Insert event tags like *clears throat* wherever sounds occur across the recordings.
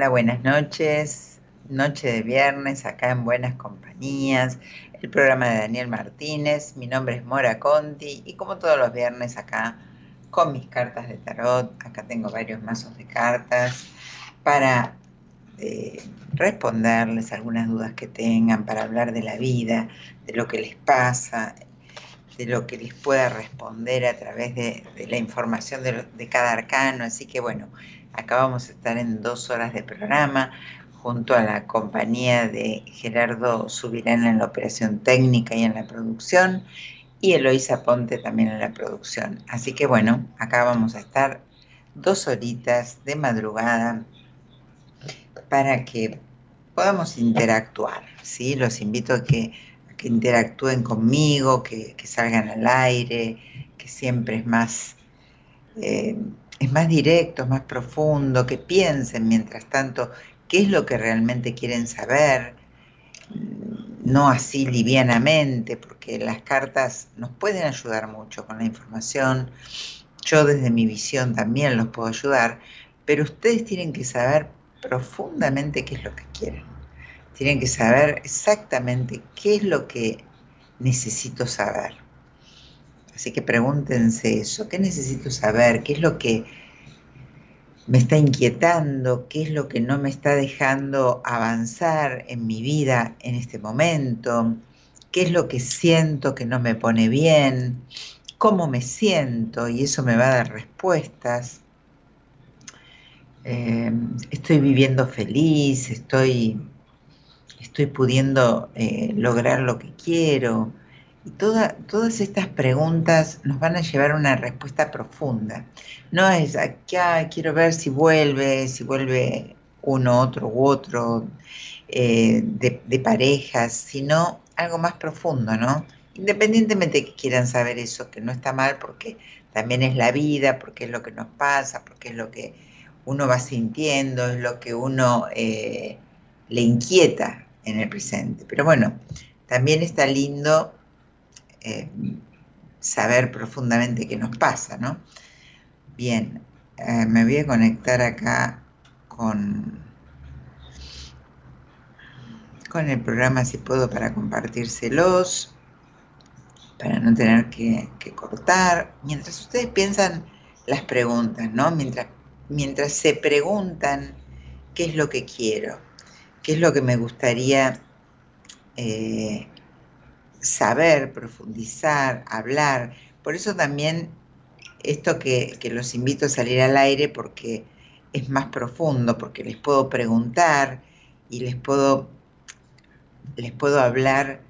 Hola, buenas noches. Noche de viernes acá en Buenas Compañías, el programa de Daniel Martínez. Mi nombre es Mora Conti y como todos los viernes acá con mis cartas de tarot, acá tengo varios mazos de cartas para eh, responderles algunas dudas que tengan, para hablar de la vida, de lo que les pasa, de lo que les pueda responder a través de, la información de, de cada arcano. Así que bueno, Acá vamos a estar en dos horas de programa junto a la compañía de Gerardo Subirán en la operación técnica y en la producción y Eloisa Ponte también en la producción. Así que bueno, acá vamos a estar dos horitas de madrugada para que podamos interactuar. ¿sí? Los invito a que, interactúen conmigo, que, salgan al aire, que siempre es más, eh, es más directo, más profundo, que piensen mientras tanto qué es lo que realmente quieren saber, no así livianamente, porque las cartas nos pueden ayudar mucho con la información. Yo desde mi visión también los puedo ayudar, pero ustedes tienen que saber profundamente qué es lo que quieren. Tienen que saber exactamente qué es lo que necesito saber. Así que pregúntense eso, ¿qué necesito saber? ¿Qué es lo que me está inquietando? ¿Qué es lo que no me está dejando avanzar en mi vida en este momento? ¿Qué es lo que siento que no me pone bien? ¿Cómo me siento? Y eso me va a dar respuestas. Eh, estoy viviendo feliz, estoy, estoy pudiendo eh, lograr lo que quiero. Y todas estas preguntas nos van a llevar a una respuesta profunda. No es, aquí quiero ver si vuelve, si vuelve uno, otro u otro eh, de, parejas, sino algo más profundo, ¿no? Independientemente de que quieran saber eso, que no está mal porque también es la vida, porque es lo que nos pasa, porque es lo que uno va sintiendo, es lo que uno eh, le inquieta en el presente. Pero bueno, también está lindo eh, saber profundamente qué nos pasa, ¿no? Bien, eh, me voy a conectar acá con, con el programa si puedo para compartírselos, para no tener que, que cortar. Mientras ustedes piensan las preguntas, ¿no? Mientras mientras se preguntan qué es lo que quiero, qué es lo que me gustaría eh, saber, profundizar, hablar. Por eso también esto que, los invito a salir al aire porque es más profundo, porque les puedo preguntar y les puedo, les puedo hablar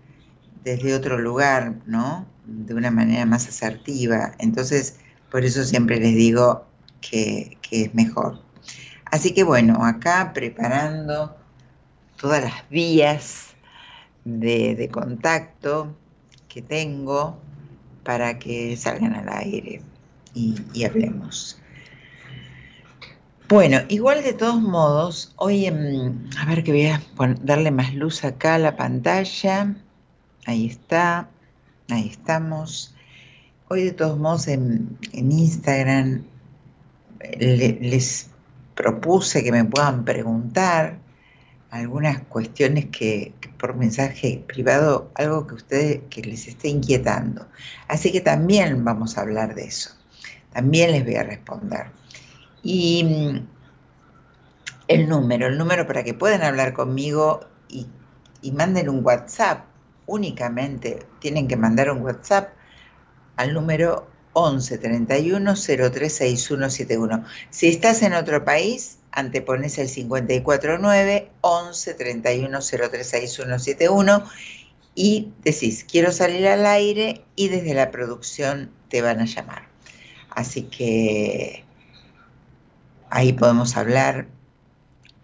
desde otro lugar, ¿no? De una manera más asertiva. Entonces, por eso siempre les digo, que, es mejor. Así que bueno, acá preparando todas las vías de, contacto que tengo para que salgan al aire y, hablemos. Bueno, igual de todos modos, hoy, a ver que voy a darle más luz acá a la pantalla. Ahí está, ahí estamos. Hoy de todos modos en, en Instagram les propuse que me puedan preguntar algunas cuestiones que, por mensaje privado, algo que ustedes que les esté inquietando. Así que también vamos a hablar de eso. También les voy a responder. Y mm, el número, el número para que puedan hablar conmigo y, y manden un WhatsApp únicamente, tienen que mandar un WhatsApp al número 11 31 036171. Si estás en otro país, antepones el 549 11 31 036171 y decís, quiero salir al aire y desde la producción te van a llamar. Así que ahí podemos hablar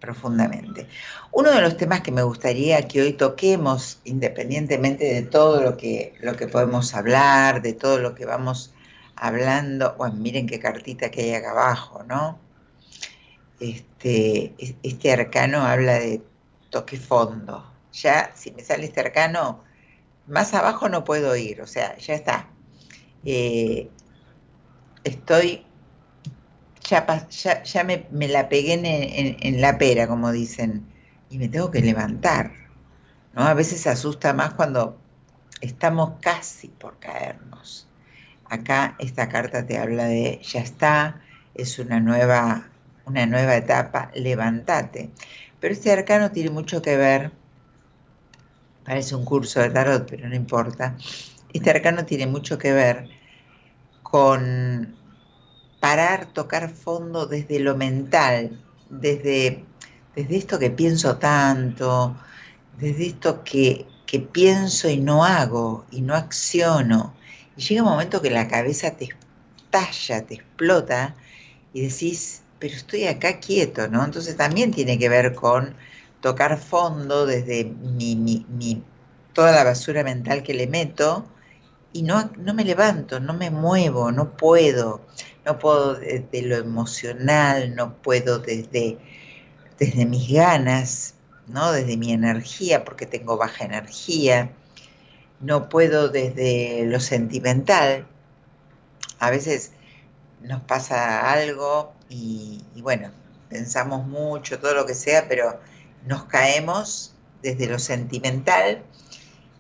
profundamente. Uno de los temas que me gustaría que hoy toquemos, independientemente de todo lo que, lo que podemos hablar, de todo lo que vamos hablando, bueno, miren qué cartita que hay acá abajo, ¿no? Este, este arcano habla de toque fondo. Ya, si me sale este arcano, más abajo no puedo ir, o sea, ya está. Eh, estoy, ya, ya, me, la pegué en, en, la pera, como dicen, y me tengo que levantar. ¿no? A veces asusta más cuando estamos casi por caernos. Acá esta carta te habla de ya está, es una nueva, una nueva etapa, levántate. Pero este arcano tiene mucho que ver, parece un curso de tarot, pero no importa. Este arcano tiene mucho que ver con parar, tocar fondo desde lo mental, desde, desde esto que pienso tanto, desde esto que, que pienso y no hago y no acciono y llega un momento que la cabeza te estalla, te explota y decís, pero estoy acá quieto, ¿no? Entonces también tiene que ver con tocar fondo desde mi, toda la basura mental que le meto y no, no me levanto, no me muevo, no puedo, no puedo desde lo emocional, no puedo desde, desde mis ganas, ¿no? desde mi energía, porque tengo baja energía, no puedo desde lo sentimental. A veces nos pasa algo y, bueno, pensamos mucho, todo lo que sea, pero nos caemos desde lo sentimental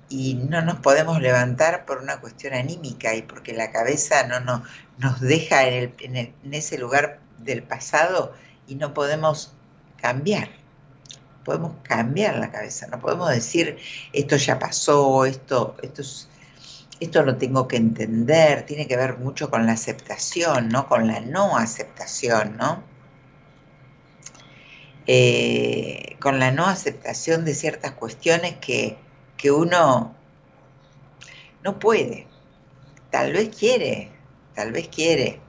y no nos podemos levantar por una cuestión anímica y porque la cabeza no, no nos deja en, en ese lugar del pasado y no podemos cambiar. Podemos cambiar la cabeza, no podemos decir esto ya pasó, esto, esto es esto lo tengo que entender, tiene que ver mucho con la aceptación, ¿no? Con la no aceptación, ¿no? Eh, con la no aceptación de ciertas cuestiones que, que uno no puede. Tal vez quiere, tal vez quiere,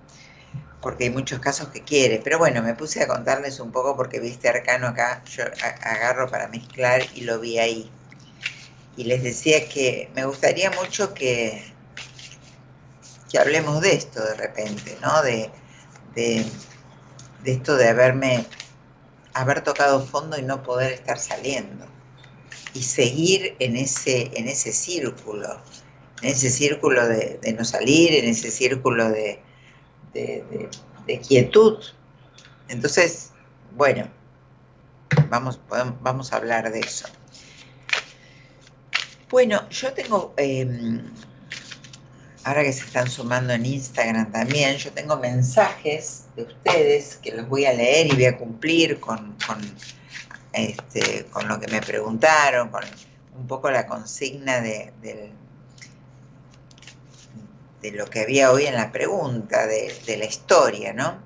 porque hay muchos casos que quiere. Pero bueno, me puse a contarles un poco porque viste arcano acá, yo agarro para mezclar y lo vi ahí y les decía que me gustaría mucho que, que hablemos de esto de repente, ¿no? De, de, esto de haberme, haber tocado fondo y no poder estar saliendo. Y seguir en ese, en ese círculo, en ese círculo de, no salir, en ese círculo de, de quietud. Entonces, bueno, vamos, vamos a hablar de eso. Bueno, yo tengo, em, ahora que se están sumando en Instagram también, yo tengo mensajes de ustedes que los voy a leer y voy a cumplir con, con, este, lo que me preguntaron, con un poco la consigna de, de lo que había hoy en la pregunta, de, de la historia, ¿no?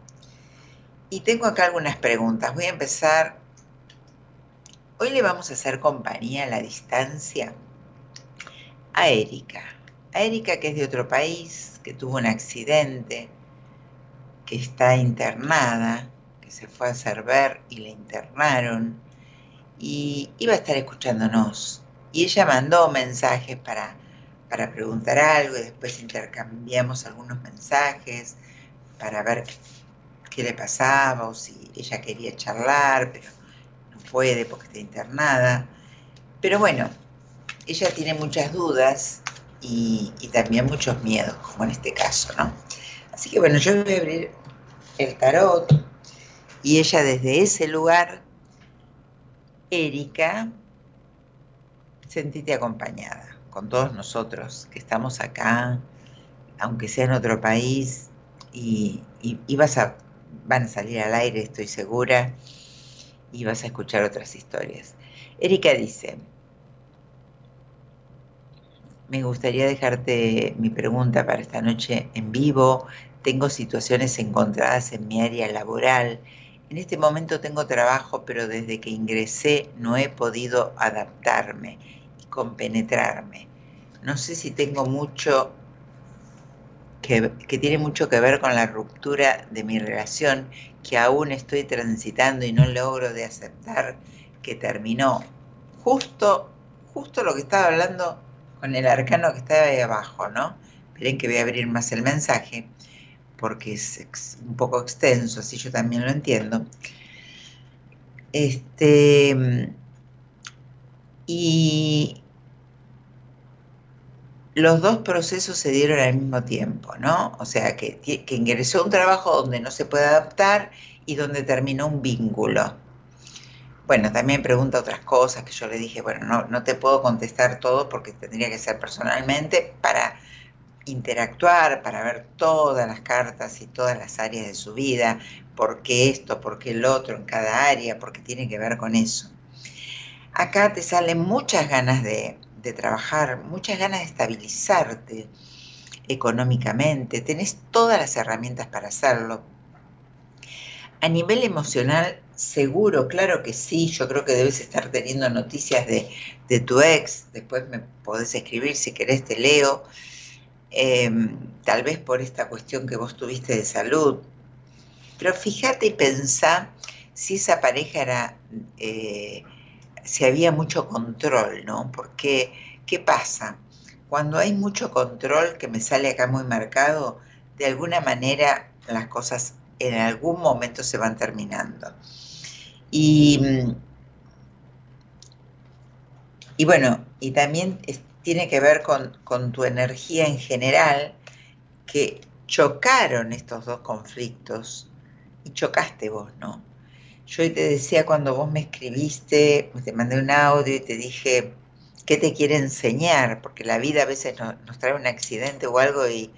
Y tengo acá algunas preguntas. Voy a empezar. Hoy le vamos a hacer compañía a la distancia a Erika. A Erika que es de otro país, que tuvo un accidente, que está internada, que se fue a hacer ver y la internaron y iba a estar escuchándonos. Y ella mandó mensajes para, para preguntar algo y después intercambiamos algunos mensajes para ver qué le pasaba o si ella quería charlar, pero no puede porque está internada. Pero bueno, ella tiene muchas dudas y, también muchos miedos, como en este caso, ¿no? Así que bueno, yo voy a abrir el tarot y ella desde ese lugar, Erika, sentite acompañada con todos nosotros que estamos acá, aunque sea en otro país, y, vas a, van a salir al aire, estoy segura, y vas a escuchar otras historias. Erika dice, me gustaría dejarte mi pregunta para esta noche en vivo. Tengo situaciones encontradas en mi área laboral. En este momento tengo trabajo, pero desde que ingresé no he podido adaptarme y compenetrarme. No sé si tengo mucho que, tiene mucho que ver con la ruptura de mi relación que aún estoy transitando y no logro de aceptar que terminó. Justo, justo lo que estaba hablando con el arcano que está ahí abajo, ¿no? Esperen que voy a abrir más el mensaje, porque es un poco extenso, así yo también lo entiendo. Este, y los dos procesos se dieron al mismo tiempo, ¿no? O sea, que, que ingresó un trabajo donde no se puede adaptar y donde terminó un vínculo. Bueno, también pregunta otras cosas que yo le dije, bueno, no, no te puedo contestar todo porque tendría que ser personalmente para interactuar, para ver todas las cartas y todas las áreas de su vida, por qué esto, por qué el otro en cada área, porque tiene que ver con eso. Acá te salen muchas ganas de, de trabajar, muchas ganas de estabilizarte económicamente, tenés todas las herramientas para hacerlo. A nivel emocional Seguro, claro que sí. Yo creo que debes estar teniendo noticias de, tu ex. Después me podés escribir si querés, te leo. Em, tal vez por esta cuestión que vos tuviste de salud. Pero fíjate y pensá si esa pareja era eh, si había mucho control, ¿no? Porque, ¿qué pasa? Cuando hay mucho control, que me sale acá muy marcado, de alguna manera las cosas en algún momento se van terminando. Y, y bueno, y también tiene que ver con, con tu energía en general, que chocaron estos dos conflictos y chocaste vos, ¿no? Yo te decía cuando vos me escribiste, te mandé un audio y te dije, ¿qué te quiere enseñar? Porque la vida a veces nos, trae un accidente o algo y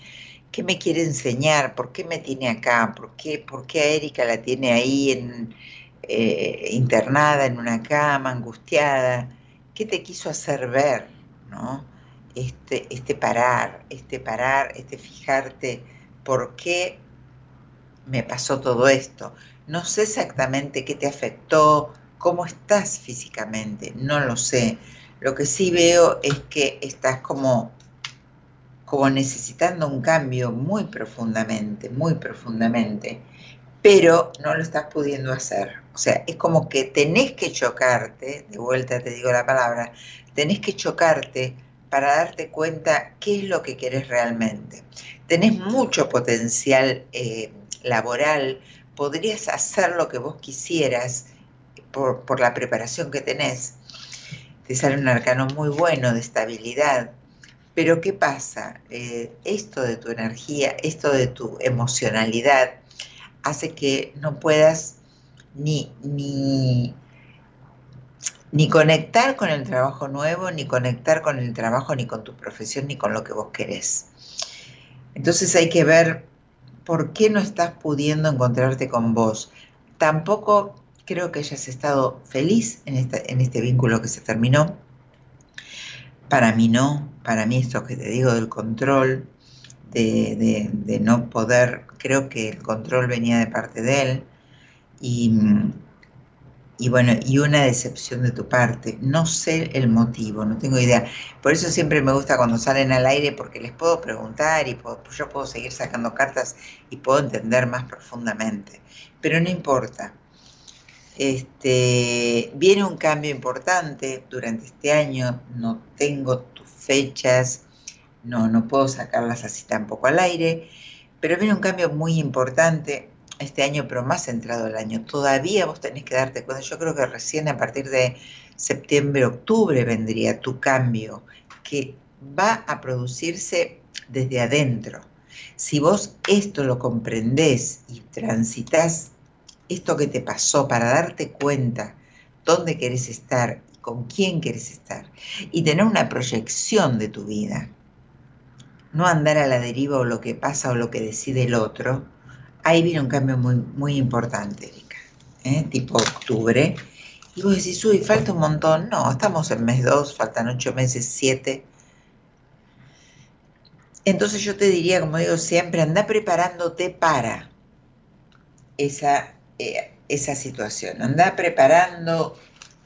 ¿qué me quiere enseñar? ¿Por qué me tiene acá? ¿Por qué, por qué a Erika la tiene ahí en, eh, internada en una cama, angustiada? ¿Qué te quiso hacer ver? ¿no? Este, este parar, este parar, este fijarte por qué me pasó todo esto. No sé exactamente qué te afectó, cómo estás físicamente, no lo sé. Lo que sí veo es que estás como, como necesitando un cambio muy profundamente, muy profundamente, pero no lo estás pudiendo hacer. O sea, es como que tenés que chocarte, de vuelta te digo la palabra, tenés que chocarte para darte cuenta qué es lo que querés realmente. Tenés mucho potencial eh, laboral, podrías hacer lo que vos quisieras por, la preparación que tenés. Te sale un arcano muy bueno de estabilidad. Pero ¿qué pasa? Eh, esto de tu energía, esto de tu emocionalidad, hace que no puedas ni, ni, ni conectar con el trabajo nuevo, ni conectar con el trabajo, ni con tu profesión, ni con lo que vos querés. Entonces hay que ver por qué no estás pudiendo encontrarte con vos. Tampoco creo que hayas estado feliz en, en este vínculo que se terminó. Para mí no, para mí esto que te digo del control, de, de, no poder, creo que el control venía de parte de él y, y bueno, y una decepción de tu parte. No sé el motivo, no tengo idea. Por eso siempre me gusta cuando salen al aire porque les puedo preguntar y yo puedo seguir sacando cartas y puedo entender más profundamente. Pero no importa. Este, viene un cambio importante durante este año, no tengo tus fechas, no, no puedo sacarlas así tampoco al aire, pero viene un cambio muy importante este año, pero más centrado el año. Todavía vos tenés que darte cuenta, yo creo que recién a partir de septiembre, octubre vendría tu cambio, que va a producirse desde adentro. Si vos esto lo comprendés y transitas esto que te pasó para darte cuenta dónde querés estar con quién querés estar y tener una proyección de tu vida, no andar a la deriva o lo que pasa o lo que decide el otro, ahí viene un cambio muy, muy importante, Erika, ¿eh? tipo octubre. Y vos decís, uy, falta un montón. No, estamos en mes 2, faltan 8 meses, 7. Entonces yo te diría, como digo siempre, anda preparándote para esa, eh, esa situación. Anda preparando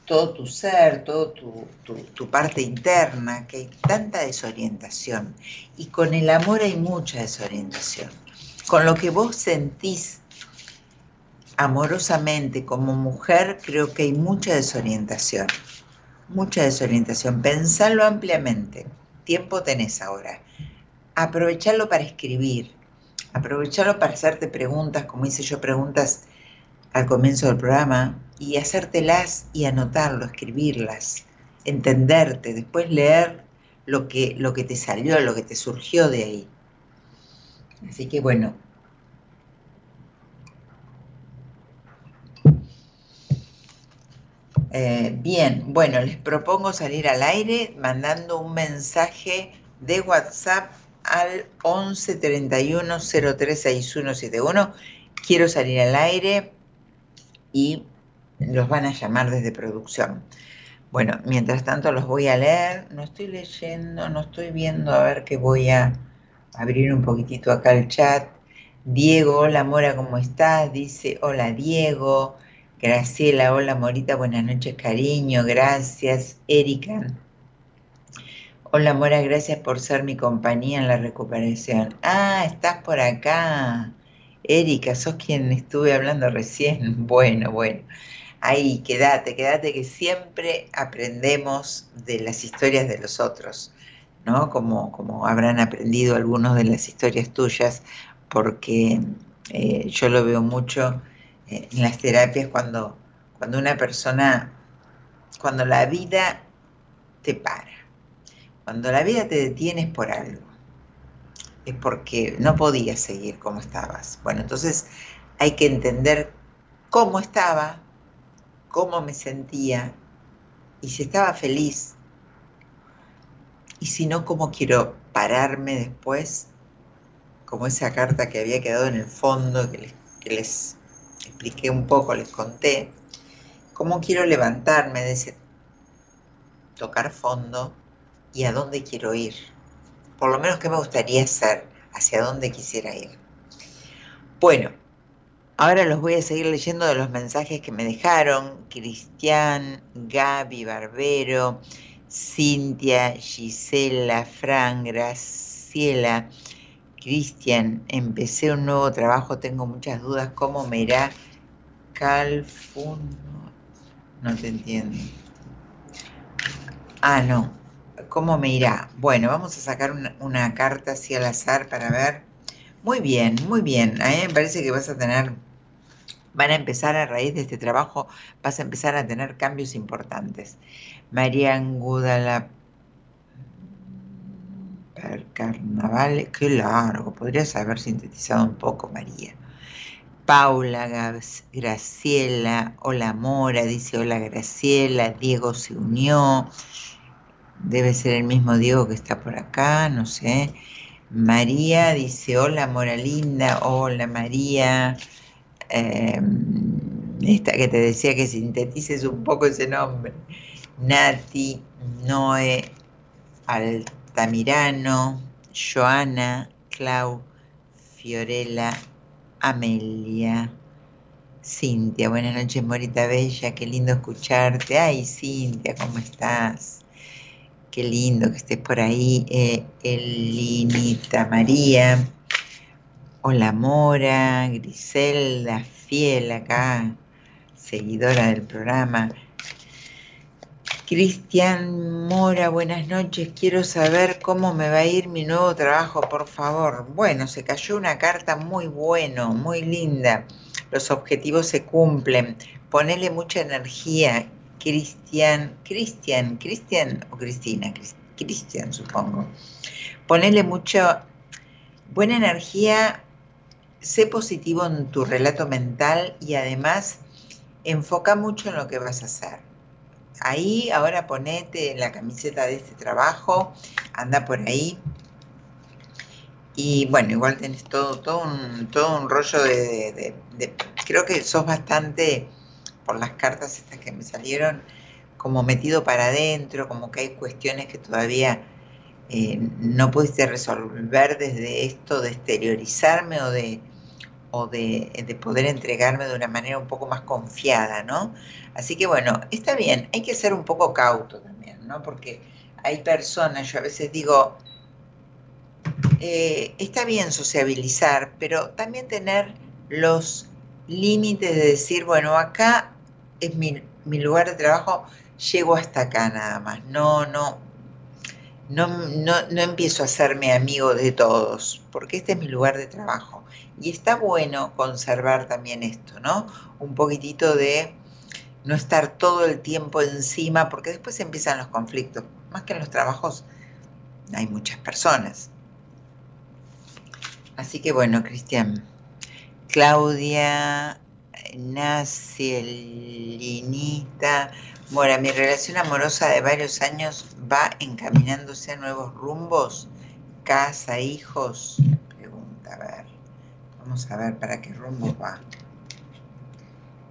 todo tu ser, todo tu, tu, parte interna, que hay tanta desorientación. Y con el amor hay mucha desorientación con lo que vos sentís amorosamente como mujer, creo que hay mucha desorientación. Mucha desorientación. Pensalo ampliamente. Tiempo tenés ahora. Aprovecharlo para escribir. Aprovecharlo para hacerte preguntas, como hice yo preguntas al comienzo del programa, y hacértelas y anotarlo, escribirlas, entenderte, después leer lo que, lo que te salió, lo que te surgió de ahí. Así que bueno. Eh, bien, bueno, les propongo salir al aire mandando un mensaje de WhatsApp al 11 31 036171. Quiero salir al aire y los van a llamar desde producción. Bueno, mientras tanto los voy a leer. No estoy leyendo, no estoy viendo a ver qué voy a abrir un poquitito acá el chat. Diego, hola Mora, ¿cómo estás? Dice, hola Diego. Graciela, hola Morita, buenas noches, cariño, gracias. Erika, hola Mora, gracias por ser mi compañía en la recuperación. Ah, estás por acá. Erika, sos quien estuve hablando recién. *laughs* Bueno, bueno. ahí, quédate, quédate, que siempre aprendemos de las historias de los otros, ¿no? Como, como habrán aprendido algunos de las historias tuyas, porque eh, yo lo veo mucho eh, en las terapias cuando, cuando una persona, cuando la vida te para, cuando la vida te detienes por algo, es porque no podías seguir como estabas. Bueno, entonces hay que entender cómo estaba, cómo me sentía y si estaba feliz y si no, cómo quiero pararme después, como esa carta que había quedado en el fondo, que les, expliqué un poco, les conté, cómo quiero levantarme de ese tocar fondo y a dónde quiero ir. Por lo menos qué me gustaría hacer, hacia dónde quisiera ir. Bueno, Ahora los voy a seguir leyendo de los mensajes que me dejaron. Cristian, Gaby Barbero, Cintia, Gisela, Fran, Graciela. Cristian, empecé un nuevo trabajo, tengo muchas dudas. ¿Cómo me irá? Calfun. No te entiendo. Ah, no. ¿Cómo me irá? Bueno, vamos a sacar una, una carta así al azar para ver. Muy bien, muy bien. A mí me parece que vas a tener van a empezar a raíz de este trabajo, vas a empezar a tener cambios importantes. María Angudala Carnaval, qué largo, podrías haber sintetizado un poco, María. Paula Graciela, hola Mora, dice hola Graciela, Diego se unió, debe ser el mismo Diego que está por acá, no sé. María dice hola Mora linda, hola María. Em, esta que te decía que sintetices un poco ese nombre, Nati, Noé, Altamirano, Joana, Clau, Fiorella, Amelia, Cintia, buenas noches Morita Bella, qué lindo escucharte. Ay Cintia, ¿cómo estás? Qué lindo que estés por ahí. Eh, Elinita María, Hola Mora, Griselda, fiel acá, seguidora del programa. Cristian Mora, buenas noches. Quiero saber cómo me va a ir mi nuevo trabajo, por favor. Bueno, se cayó una carta muy bueno, muy linda. Los objetivos se cumplen. Ponele mucha energía, Cristian. Cristian, Cristian o Cristina, Cristian supongo. Ponele mucha buena energía sé positivo en tu relato mental y además enfoca mucho en lo que vas a hacer. Ahí ahora ponete la camiseta de este trabajo, anda por ahí. Y bueno, igual tenés todo, todo, un, todo un rollo de, Creo que sos bastante, por las cartas estas que me salieron, como metido para adentro, como que hay cuestiones que todavía eh, no pudiste resolver desde esto de exteriorizarme o de o de, poder entregarme de una manera un poco más confiada, ¿no? Así que bueno, está bien, hay que ser un poco cauto también, ¿no? Porque hay personas, yo a veces digo, eh, está bien sociabilizar, pero también tener los límites de decir, bueno, acá es mi, mi lugar de trabajo, llego hasta acá nada más, no, no, no, no, no empiezo a hacerme amigo de todos, porque este es mi lugar de trabajo. Y está bueno conservar también esto, ¿no? Un poquitito de no estar todo el tiempo encima, porque después empiezan los conflictos. Más que en los trabajos hay muchas personas. Así que bueno, Cristian. Claudia, Linita. Mora, mi relación amorosa de varios años va encaminándose a nuevos rumbos. Casa, hijos. Pregunta, a ver. Vamos a ver para qué rumbo va.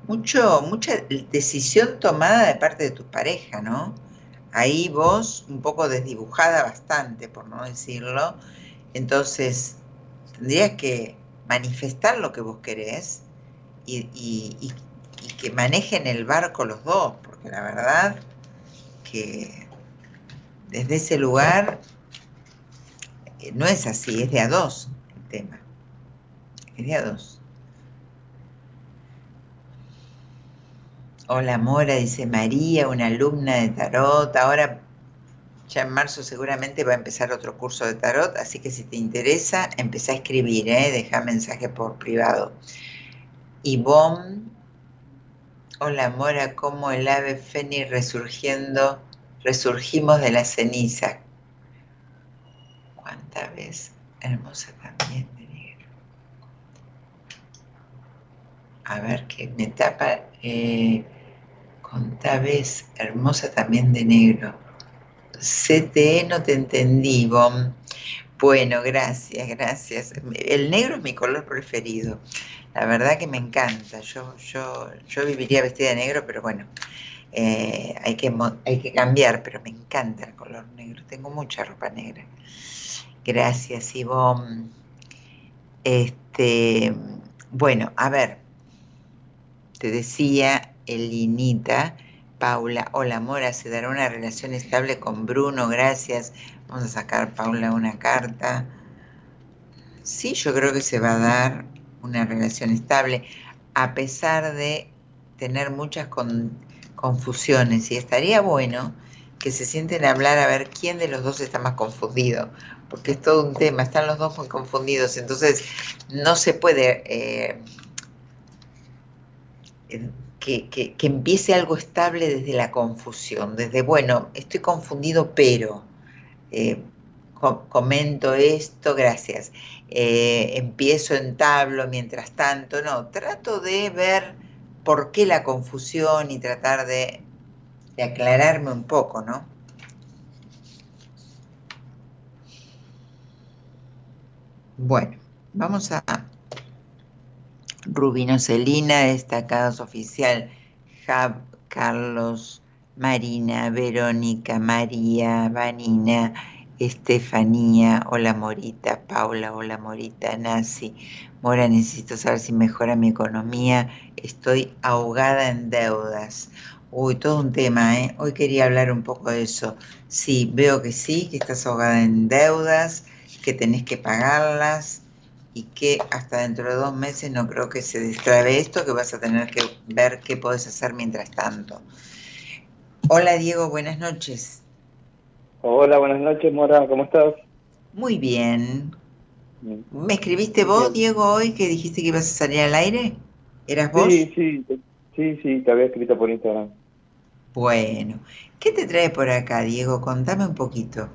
Mucho, mucha decisión tomada de parte de tu pareja, ¿no? Ahí vos, un poco desdibujada bastante, por no decirlo. Entonces, tendrías que manifestar lo que vos querés y, y que manejen el barco los dos, porque la verdad que desde ese lugar eh, no es así, es de a dos el tema, es de a dos. Hola Mora, dice María, una alumna de tarot. Ahora, ya en marzo seguramente va a empezar otro curso de tarot, así que si te interesa, empecé a escribir, ¿eh? deja mensaje por privado. Ivonne, hola Mora, como el ave fénix resurgiendo, resurgimos de la ceniza. ¿Cuánta vez? Hermosa también de negro. A ver, que me tapa. Eh, Conta vez, hermosa también de negro. CTE no te entendí, Bom. Bueno, gracias, gracias. El negro es mi color preferido. La verdad que me encanta. Yo, yo, yo viviría vestida de negro, pero bueno, eh, hay, que, hay que cambiar, pero me encanta el color negro. Tengo mucha ropa negra. Gracias, Ivonne. Este, bueno, a ver, te decía Elinita. Paula, hola Mora, se dará una relación estable con Bruno, gracias. Vamos a sacar, Paula, una carta. Sí, yo creo que se va a dar una relación estable, a pesar de tener muchas confusiones. Y estaría bueno que se sienten a hablar a ver quién de los dos está más confundido, porque es todo un tema, están los dos muy confundidos, entonces no se puede... Eh, que, empiece algo estable desde la confusión, desde, bueno, estoy confundido, pero eh, comento esto, gracias, eh, empiezo, entablo mientras tanto, no, trato de ver por qué la confusión y tratar de, de aclararme un poco, ¿no? Bueno, vamos a Rubino Celina, destacados oficial, Jab, Carlos, Marina, Verónica, María, Vanina, Estefanía, hola Morita, Paula, hola Morita, Nasi, Mora, necesito saber si mejora mi economía, estoy ahogada en deudas. Uy, todo un tema, ¿eh? Hoy quería hablar un poco de eso. Sí, veo que sí, que estás ahogada en deudas, que tenés que pagarlas, y que hasta dentro de dos meses no creo que se destrabe esto, que vas a tener que ver qué puedes hacer mientras tanto. Hola Diego, buenas noches. Hola, buenas noches Mora, ¿cómo estás? Muy bien. ¿Me escribiste vos, Diego, hoy que dijiste que ibas a salir al aire? ¿Eras vos? Sí, sí, sí, sí, te había escrito por Instagram. Bueno, ¿qué te trae por acá, Diego? Contame un poquito.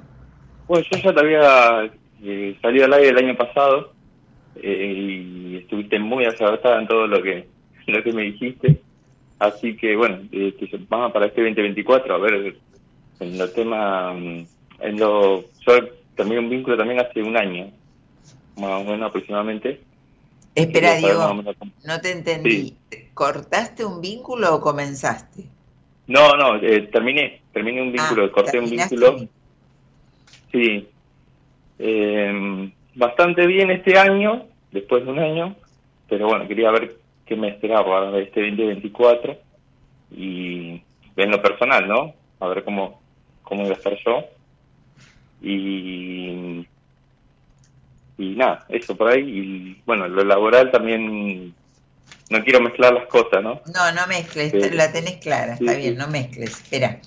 Bueno, yo ya te había eh, salido al aire el año pasado eh, y estuviste muy acertada en todo lo que lo que me dijiste. Así que bueno, eh, vamos para este 2024 a ver en los temas, mm, en lo, yo terminé un vínculo también hace un año, más o menos aproximadamente. Espera, Diego, no te entendí. ¿Cortaste un vínculo o comenzaste? No, no, eh, terminé, terminé un vínculo, ah, corté un vínculo. Sí. Eh, bastante bien este año, después de un año, pero bueno, quería ver qué me esperaba de este 2024 y en lo personal, ¿no? A ver cómo, cómo iba a estar yo. Y, y nada, eso por ahí. Y bueno, lo laboral también, no quiero mezclar las cosas, ¿no? No, no mezcles, la tenés clara, está bien, no mezcles. Espera,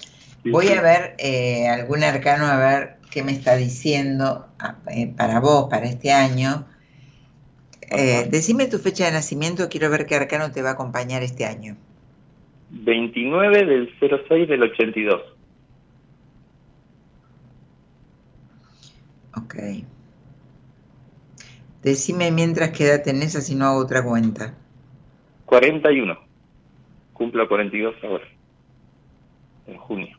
voy a ver eh, algún arcano, a ver qué me está diciendo ah, eh, para vos, para este año. Eh, decime tu fecha de nacimiento, quiero ver qué arcano te va a acompañar este año. 29 del 06 del 82. Ok. Decime mientras qué edad tenés, así no hago otra cuenta. 41. Cumplo 42 ahora, en junio.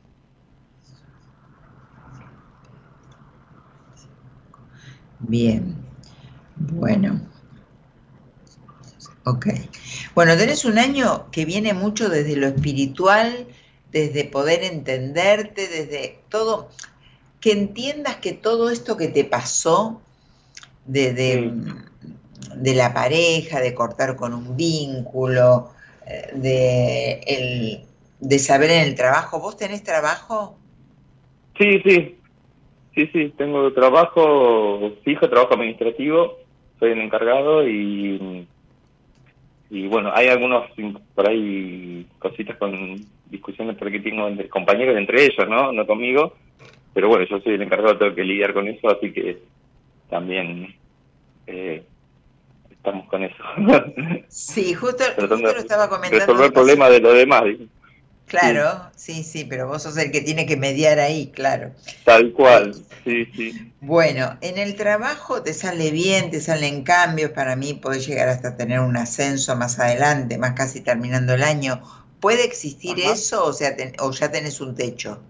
Bien, bueno. Ok. Bueno, tenés un año que viene mucho desde lo espiritual, desde poder entenderte, desde todo, que entiendas que todo esto que te pasó, de, de, la pareja, de cortar con un vínculo, eh, de, el, de saber en el trabajo, ¿vos tenés trabajo? Sí, sí, Sí, sí, tengo trabajo fijo, trabajo administrativo, soy el encargado y, y bueno, hay algunos por ahí cositas con discusiones porque tengo entre compañeros entre ellos, ¿no? No conmigo, pero bueno, yo soy el encargado, tengo que lidiar con eso, así que también eh, estamos con eso. sí, justo, *laughs* justo lo estaba comentando. Resolver problemas de los demás. Claro, sí. sí, pero vos sos el que tiene que mediar ahí, claro. Tal cual, sí, sí. Bueno, en el trabajo te sale bien, te salen cambios, para mí podés llegar hasta tener un ascenso más adelante, más casi terminando el año. ¿Puede existir eso o, sea, o ya tenés un techo?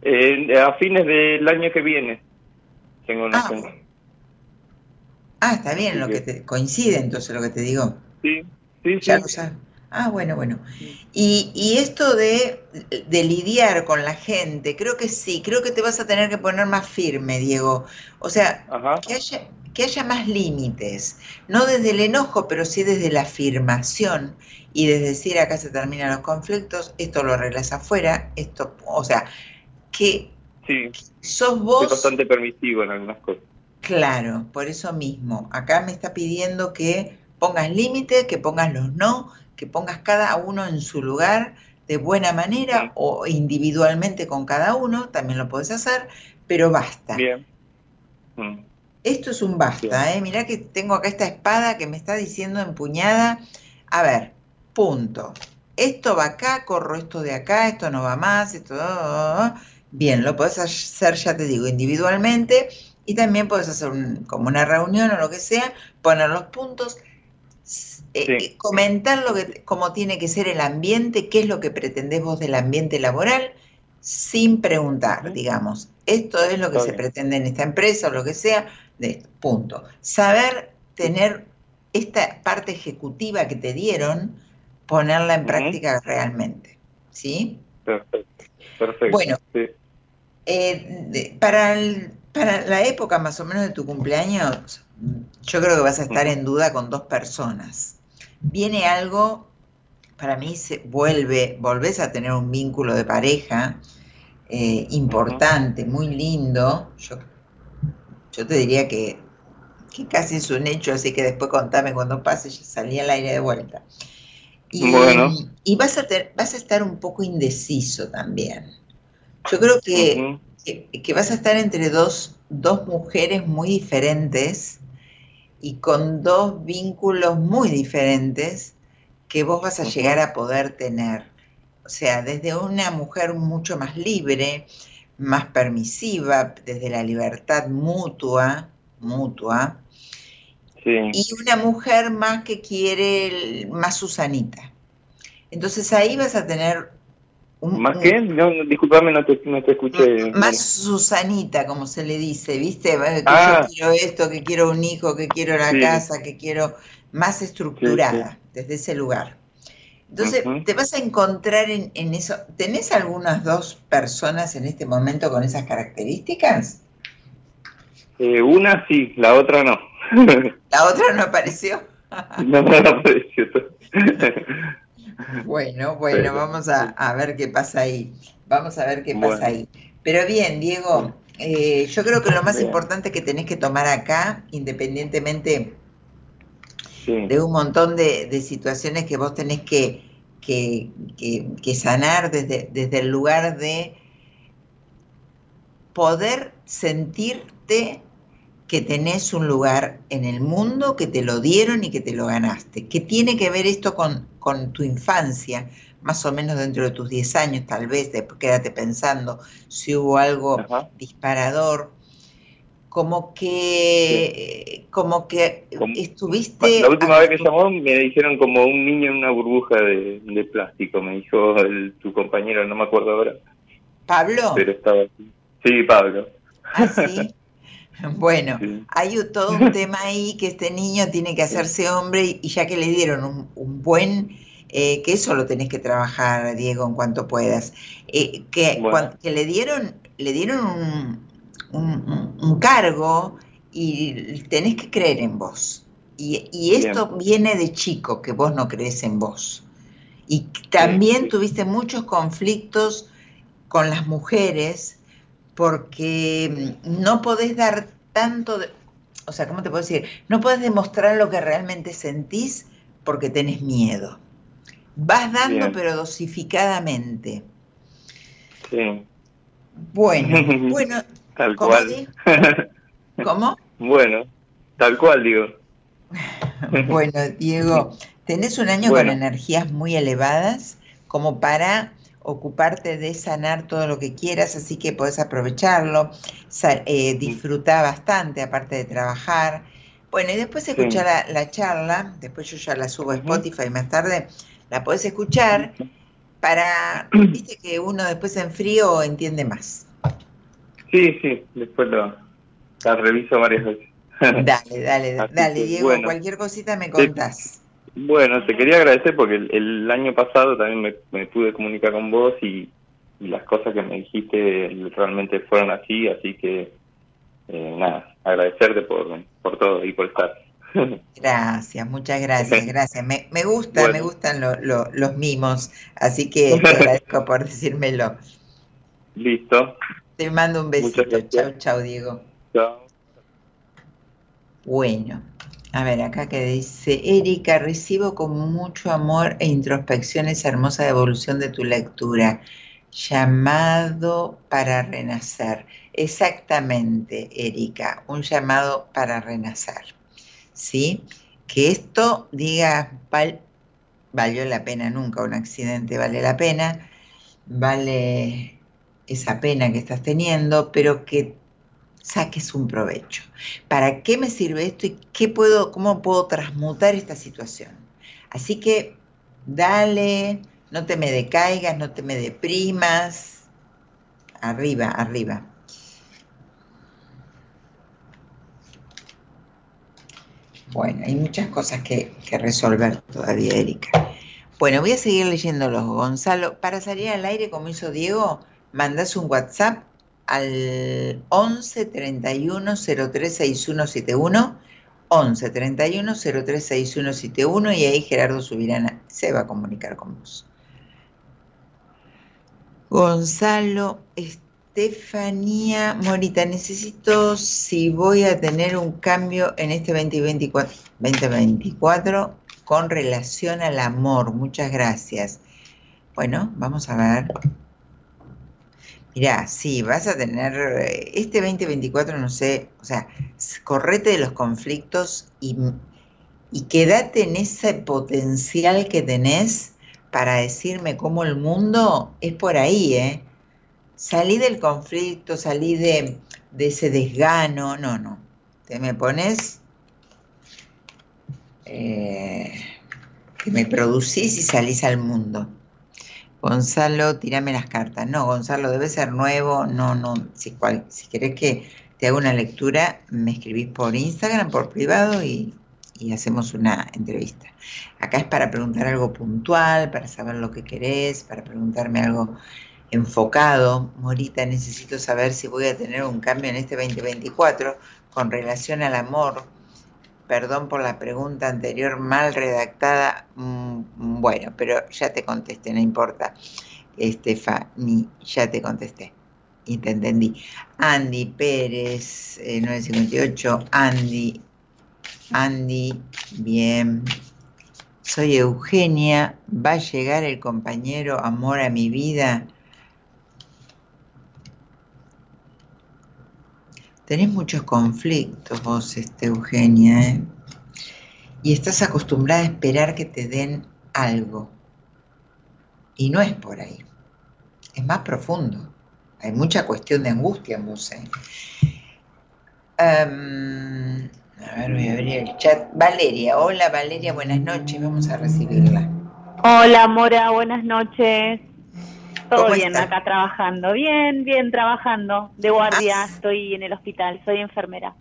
Eh, a fines del año que viene tengo un ah, ascenso. Ah, está bien, lo que te, coincide entonces lo que te digo. Sí, sí, ya sí. Ah, bueno, bueno. Y, y esto de, de, lidiar con la gente, creo que sí, creo que te vas a tener que poner más firme, Diego. O sea, que haya, que haya más límites, no desde el enojo, pero sí desde la afirmación y desde decir acá se terminan los conflictos, esto lo arreglas afuera, esto, o sea, que sí, sos vos... Soy bastante permisivo en algunas cosas. Claro, por eso mismo. Acá me está pidiendo que pongas límites, que pongas los no, que pongas cada uno en su lugar de buena manera o individualmente con cada uno, también lo puedes hacer, pero basta. Bien. Mm. Esto es un basta, ¿eh? Mirá que tengo acá esta espada que me está diciendo empuñada. A ver, punto. Esto va acá, corro esto de acá, esto no va más, esto... Bien, lo puedes hacer, ya te digo, individualmente y también puedes hacer como una reunión o lo que sea, poner los puntos eh, eh, comentar lo que, cómo tiene que ser el ambiente, qué es lo que pretendés vos del ambiente laboral, sin preguntar, digamos. Esto es lo que se pretende en esta empresa o lo que sea, de punto. Saber tener esta parte ejecutiva que te dieron, ponerla en práctica realmente. ¿Sí? Perfecto. Perfecto. Bueno, eh, para, para la época más o menos de tu cumpleaños, yo creo que vas a estar en duda con dos personas viene algo, para mí se vuelve, volvés a tener un vínculo de pareja eh, importante, muy lindo. Yo, yo te diría que, que, casi es un hecho, así que después contame cuando pase, ya salí al aire de vuelta. Y, y vas, a vas a estar un poco indeciso también. Yo creo que, que, vas a estar entre dos, dos mujeres muy diferentes y con dos vínculos muy diferentes que vos vas a llegar a poder tener. O sea, desde una mujer mucho más libre, más permisiva, desde la libertad mutua, mutua, y una mujer más que quiere, más Susanita. Entonces ahí vas a tener ¿Más qué? No, disculpame, no te, no te escuché. Más Susanita, como se le dice, ¿viste? Que ah. yo quiero esto, que quiero un hijo, que quiero la casa, que quiero más estructurada desde ese lugar. Entonces, te vas a encontrar en, en, eso. ¿Tenés algunas dos personas en este momento con esas características? Eh, una sí, la otra no. ¿La otra no apareció? *laughs* no, no apareció. *laughs* Bueno, bueno, vamos a, ver qué pasa ahí. Vamos a ver qué pasa ahí. Pero bien, Diego, eh, yo creo que lo más importante que tenés que tomar acá, independientemente de un montón de, situaciones que vos tenés que, que, que, sanar desde, desde el lugar de poder sentirte que tenés un lugar en el mundo, que te lo dieron y que te lo ganaste. ¿Qué tiene que ver esto con, con tu infancia? Más o menos dentro de tus 10 años, tal vez, después quédate pensando si hubo algo disparador. Como que, como que estuviste... La última vez que llamó me dijeron como un niño en una burbuja de, de plástico, me dijo el, tu compañero, no me acuerdo ahora. ¿Pablo? Pero estaba... Sí, Pablo. ¿Ah, sí? *laughs* *laughs* Bueno, hay todo un tema ahí que este niño tiene que hacerse hombre y ya que le dieron un, buen, eh, que eso lo tenés que trabajar, Diego, en cuanto puedas, eh, que, que, le dieron, le dieron un, cargo y tenés que creer en vos. Y, esto viene de chico, que vos no crees en vos. Y también tuviste muchos conflictos con las mujeres porque mm, no podés dar tanto, de, o sea, ¿cómo te puedo decir? No podés demostrar lo que realmente sentís porque tenés miedo. Vas dando, pero dosificadamente. Sí. Bueno, *laughs* bueno. Tal cual. *laughs* ¿Cómo? Bueno, tal cual digo. *laughs* bueno, Diego, tenés un año con energías muy elevadas como para ocuparte de sanar todo lo que quieras, así que podés aprovecharlo, eh, disfrutar bastante aparte de trabajar. Bueno, y después escuchar la, charla, después yo ya la subo a Spotify más tarde, la podés escuchar para, *clears throat* viste que uno después en frío entiende más. Sí, sí, después lo, la reviso varias veces. Dale, dale, *laughs* dale, Diego, cualquier cosita me contás. Bueno, te quería agradecer porque el, año pasado también me, pude comunicar con vos y, las cosas que me dijiste realmente fueron así, así que eh, nada, agradecerte por, por todo y por estar. *laughs* Gracias, muchas gracias, *laughs* gracias. Me, me gusta, me gustan los mimos, así que te *laughs* agradezco por decírmelo. Listo. Te mando un besito. Chao, chao, Diego. Chao. Bueno, a ver, acá que dice, Erika, recibo con mucho amor e introspección esa hermosa devolución de tu lectura. Llamado para renacer. Exactamente, Erika, un llamado para renacer. ¿Sí? Que esto diga, valió la pena nunca, un accidente vale la pena, vale esa pena que estás teniendo, pero que saques un provecho. ¿Para qué me sirve esto y qué puedo, cómo puedo transmutar esta situación? Así que dale, no te me decaigas, no te me deprimas. Arriba, arriba. Bueno, hay muchas cosas que, que resolver todavía, Erika. Bueno, voy a seguir leyéndolos, Gonzalo. Para salir al aire, como hizo Diego, mandas un WhatsApp al 11 31 03 6171, 11 31 03 6171 y ahí Gerardo Subirana se va a comunicar con vos. Gonzalo, Estefanía Morita, necesito si voy a tener un cambio en este 2024, 2024 con relación al amor. Muchas gracias. Bueno, vamos a ver. Mirá, sí, vas a tener, eh, este 2024, no sé, o sea, correte de los conflictos y, y quédate en ese potencial que tenés para decirme cómo el mundo es por ahí, ¿eh? Salí del conflicto, salí de, de ese desgano, no, no. Te me pones eh, que me producís y salís al mundo. Gonzalo, tírame las cartas. No, Gonzalo, debe ser nuevo. No, no. Si, cual, si querés que te haga una lectura, me escribís por Instagram, por privado y, y hacemos una entrevista. Acá es para preguntar algo puntual, para saber lo que querés, para preguntarme algo enfocado. Morita, necesito saber si voy a tener un cambio en este 2024 con relación al amor Perdón por la pregunta anterior mal redactada. Mm, bueno, pero ya te contesté, no importa. Estefani, ya te contesté. Y te entendí. Andy Pérez, 958. Eh, Andy, Andy, bien. Soy Eugenia. ¿Va a llegar el compañero amor a mi vida? Tenés muchos conflictos vos, este, Eugenia, ¿eh? y estás acostumbrada a esperar que te den algo. Y no es por ahí. Es más profundo. Hay mucha cuestión de angustia en vos. Em, a ver, voy a abrir el chat. Valeria, hola Valeria, buenas noches, vamos a recibirla. Hola Mora, buenas noches. Todo bien, acá trabajando. Bien, bien, trabajando. De guardia, ah. estoy en el hospital, soy enfermera.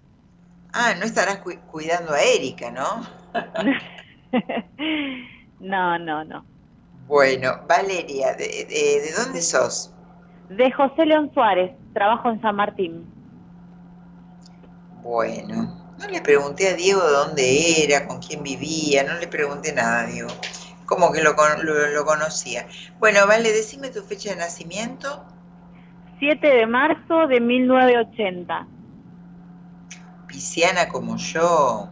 Ah, no estarás cuidando a Erika, ¿no? *laughs* no, no, no. Bueno, Valeria, ¿de, de, dónde sos? De José León Suárez, trabajo en San Martín. Bueno, no le pregunté a Diego de dónde era, con quién vivía, no le pregunté nada a Diego como que lo, lo, conocía. Bueno, vale, decime tu fecha de nacimiento. 7 de marzo de 1980. Pisciana como yo.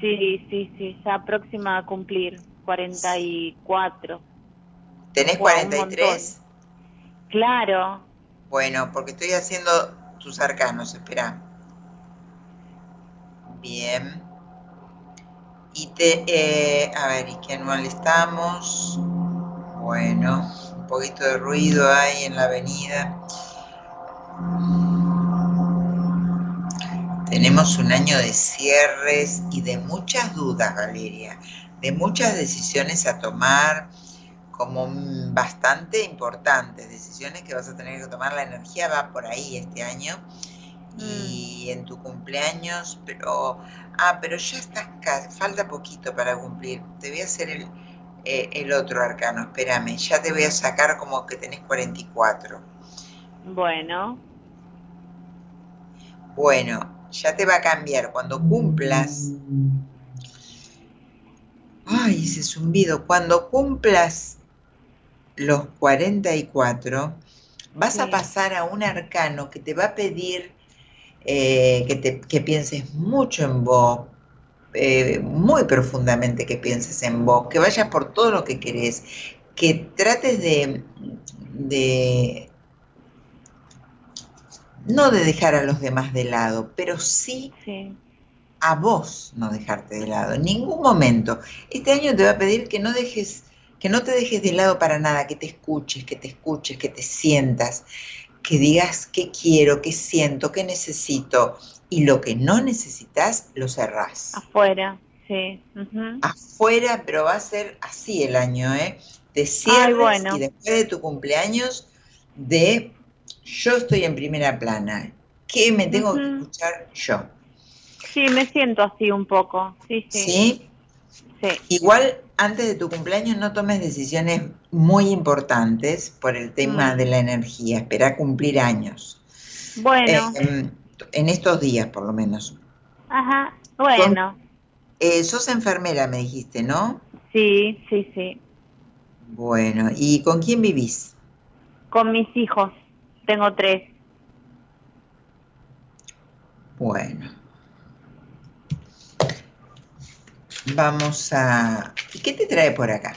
Sí, sí, sí, ya próxima a cumplir. 44. ¿Tenés 43? Claro. Bueno, porque estoy haciendo tus arcanos, espera. Bien. Y eh, a ver, ¿y qué anual estamos? Bueno, un poquito de ruido hay en la avenida. Tenemos un año de cierres y de muchas dudas, Valeria, de muchas decisiones a tomar como bastante importantes, decisiones que vas a tener que tomar. La energía va por ahí este año y mm. en tu cumpleaños, pero, ah, pero ya estás, falta poquito para cumplir. Te voy a hacer el, eh, el otro arcano, espérame, ya te voy a sacar como que tenés 44. Bueno. Bueno, ya te va a cambiar cuando cumplas. Ay, ese zumbido. Cuando cumplas los 44, vas a pasar a un arcano que te va a pedir eh, que, te, que pienses mucho en vos, eh, muy profundamente que pienses en vos, que vayas por todo lo que querés, que trates de, de no de dejar a los demás de lado, pero sí, a vos no dejarte de lado, en ningún momento. Este año te va a pedir que no dejes, que no te dejes de lado para nada, que te escuches, que te escuches, que te sientas, que digas qué quiero, qué siento, qué necesito, y lo que no necesitas, lo cerrás. Afuera, sí. Afuera, pero va a ser así el año, ¿eh? Te cierres y después de tu cumpleaños, de yo estoy en primera plana, ¿qué me tengo que escuchar yo? Sí, me siento así un poco, sí, sí. ¿Sí? Igual antes de tu cumpleaños no tomes decisiones muy importantes por el tema mm. de la energía, espera cumplir años. Bueno. Eh, en estos días, por lo menos. Ajá, bueno. Eh, sos enfermera, me dijiste, ¿no? Sí, sí, sí. Bueno, ¿y con quién vivís? Con mis hijos. Tengo tres. Bueno. Vamos a... ¿Y qué te trae por acá?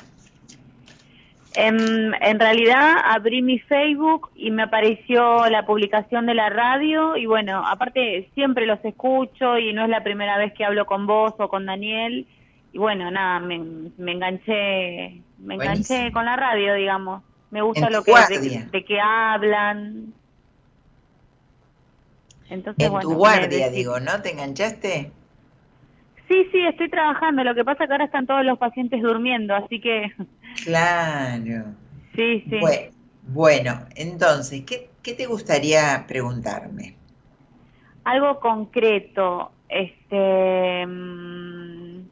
En, en, realidad abrí mi Facebook y me apareció la publicación de la radio y bueno, aparte siempre los escucho y no es la primera vez que hablo con vos o con Daniel y bueno, nada, me, me enganché, me enganché con la radio, digamos. Me gusta lo que de, de, que hablan. Entonces, en tu guardia, digo, ¿no? ¿Te enganchaste? Sí, sí, estoy trabajando. Lo que pasa es que ahora están todos los pacientes durmiendo, así que... Claro. Sí, sí. Bueno, entonces, ¿qué, ¿qué te gustaría preguntarme? Algo concreto. Este... Mm,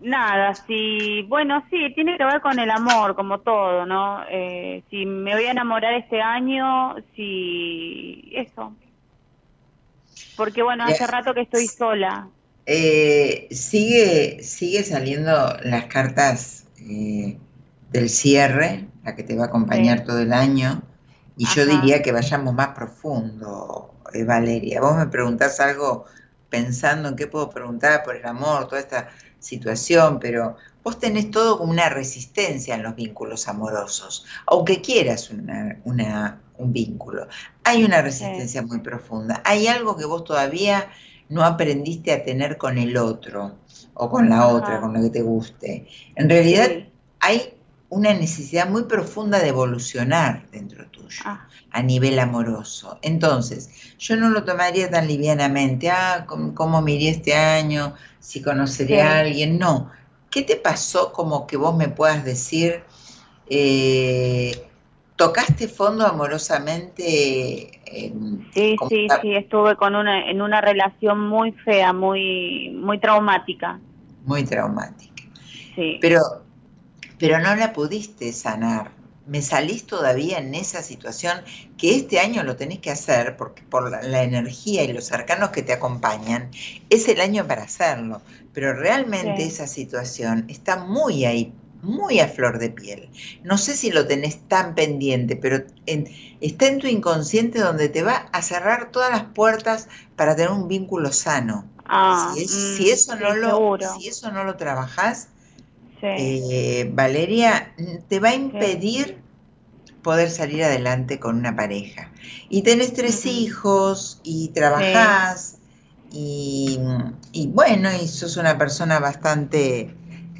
Nada, sí, bueno, sí, tiene que ver con el amor, como todo, ¿no? Eh, si me voy a enamorar este año, si eso. Porque bueno, hace rato que estoy sola. Eh, sigue, sigue saliendo las cartas eh, del cierre, la que te va a acompañar todo el año, y yo diría que vayamos más profundo, Valeria. Vos me preguntás algo pensando en qué puedo preguntar por el amor, toda esta situación, pero vos tenés todo como una resistencia en los vínculos amorosos, aunque quieras una, un vínculo. Hay una resistencia muy profunda. Hay algo que vos todavía no aprendiste a tener con el otro o con la otra, con lo que te guste. En realidad hay una necesidad muy profunda de evolucionar dentro tuyo, ah. a nivel amoroso. Entonces, yo no lo tomaría tan livianamente, ah, ¿cómo, miré este año? Si conoceré a alguien. No. ¿Qué te pasó como que vos me puedas decir, eh, tocaste fondo amorosamente? sí, sí, sí, estuve con una, en una relación muy fea, muy, muy traumática. Muy traumática. Sí. Pero pero no la pudiste sanar. Me salís todavía en esa situación que este año lo tenés que hacer porque por la, energía y los arcanos que te acompañan, es el año para hacerlo. Pero realmente esa situación está muy ahí, muy a flor de piel. No sé si lo tenés tan pendiente, pero está en tu inconsciente donde te va a cerrar todas las puertas para tener un vínculo sano. Ah, si, mm, si eso sí, no lo, seguro. si eso no lo trabajás, Sí, eh, Valeria, te va a impedir poder salir adelante con una pareja. Y tenés tres hijos y trabajás y, y bueno, y sos una persona bastante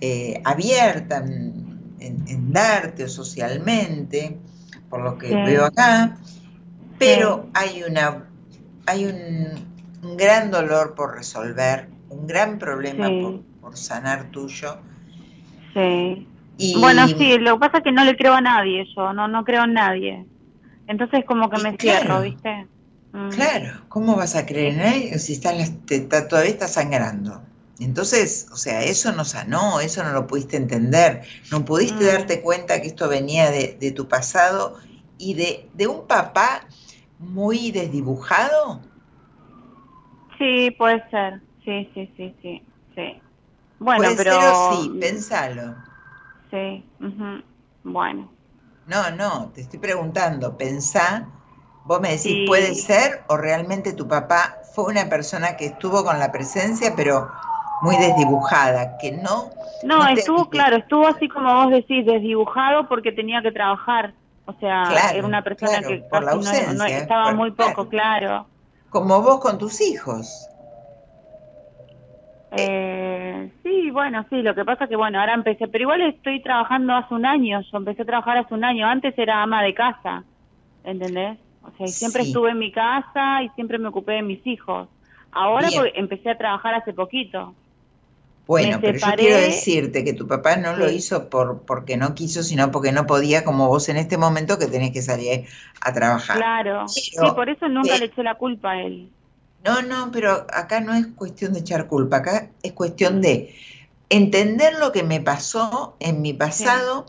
eh, abierta en, en- en darte o socialmente, por lo que Sí. veo acá, pero hay una hay un, un gran dolor por resolver, un gran problema Sí. por, por sanar tuyo. sí. Y, Bueno, sí, lo que pasa es que no le creo a nadie yo, no no creo en nadie. Entonces como que me claro. cierro, ¿viste? Mm. Claro, ¿cómo vas a creer en él si está en las- te- está- todavía está sangrando? Entonces, o sea, eso no sanó, eso no lo pudiste entender, no pudiste Mm. darte cuenta que esto venía de, de tu pasado y de, de un papá muy desdibujado. Sí, puede ser. Sí, sí, sí, sí, sí. Bueno, Puede pero ser o sí, pensalo. Sí, ujú. bueno. No, no, te estoy preguntando, pensá, vos me decís, Sí. ¿puede ser o realmente tu papá fue una persona que estuvo con la presencia, pero muy desdibujada, que no... No, estuvo, claro, estuvo así como vos decís, desdibujado porque tenía que trabajar. O sea, Claro, era una persona claro, que por la casi no- no, ausencia, estaba por- muy poco, claro. Como vos con tus hijos. Eh, sí, bueno, sí, lo que pasa que, bueno, ahora empecé, pero igual estoy trabajando hace un año, yo empecé a trabajar hace un año, antes era ama de casa, ¿entendés? O sea, siempre Sí. estuve en mi casa y siempre me ocupé de mis hijos. Ahora porque empecé a trabajar hace poquito. Bueno, pero yo quiero decirte que tu papá no lo Sí. hizo por porque no quiso, sino porque no podía, como vos en este momento que tenés que salir a trabajar. Claro, sí, por eso nunca eh, le eché la culpa a él. No, no, pero acá no es cuestión de echar culpa, acá es cuestión de entender lo que me pasó en mi pasado,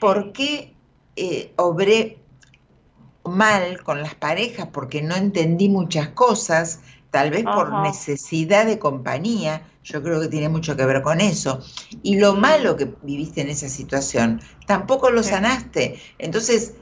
por qué eh, obré mal con las parejas, porque no entendí muchas cosas, tal vez por necesidad de compañía, yo creo que tiene mucho que ver con eso. Y lo malo que viviste en esa situación, tampoco lo sanaste. Entonces,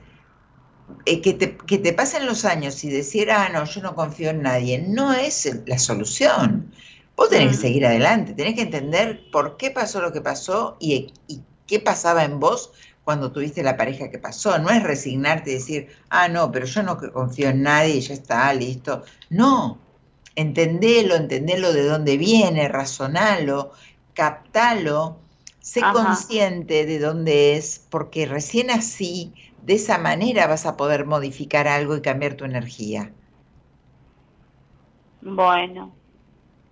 eh, que, te, que te pasen los años y decir, ah, no, yo no confío en nadie, no es la solución. Vos tenés que Mm. seguir adelante, tenés que entender por qué pasó lo que pasó y, y qué pasaba en vos cuando tuviste la pareja que pasó. No es resignarte y decir, ah, no, pero yo no confío en nadie y ya está, listo. No, entendelo, entendelo de dónde viene, razonalo, captalo, sé Ajá. consciente de dónde es, porque recién así, de esa manera vas a poder modificar algo y cambiar tu energía. Bueno,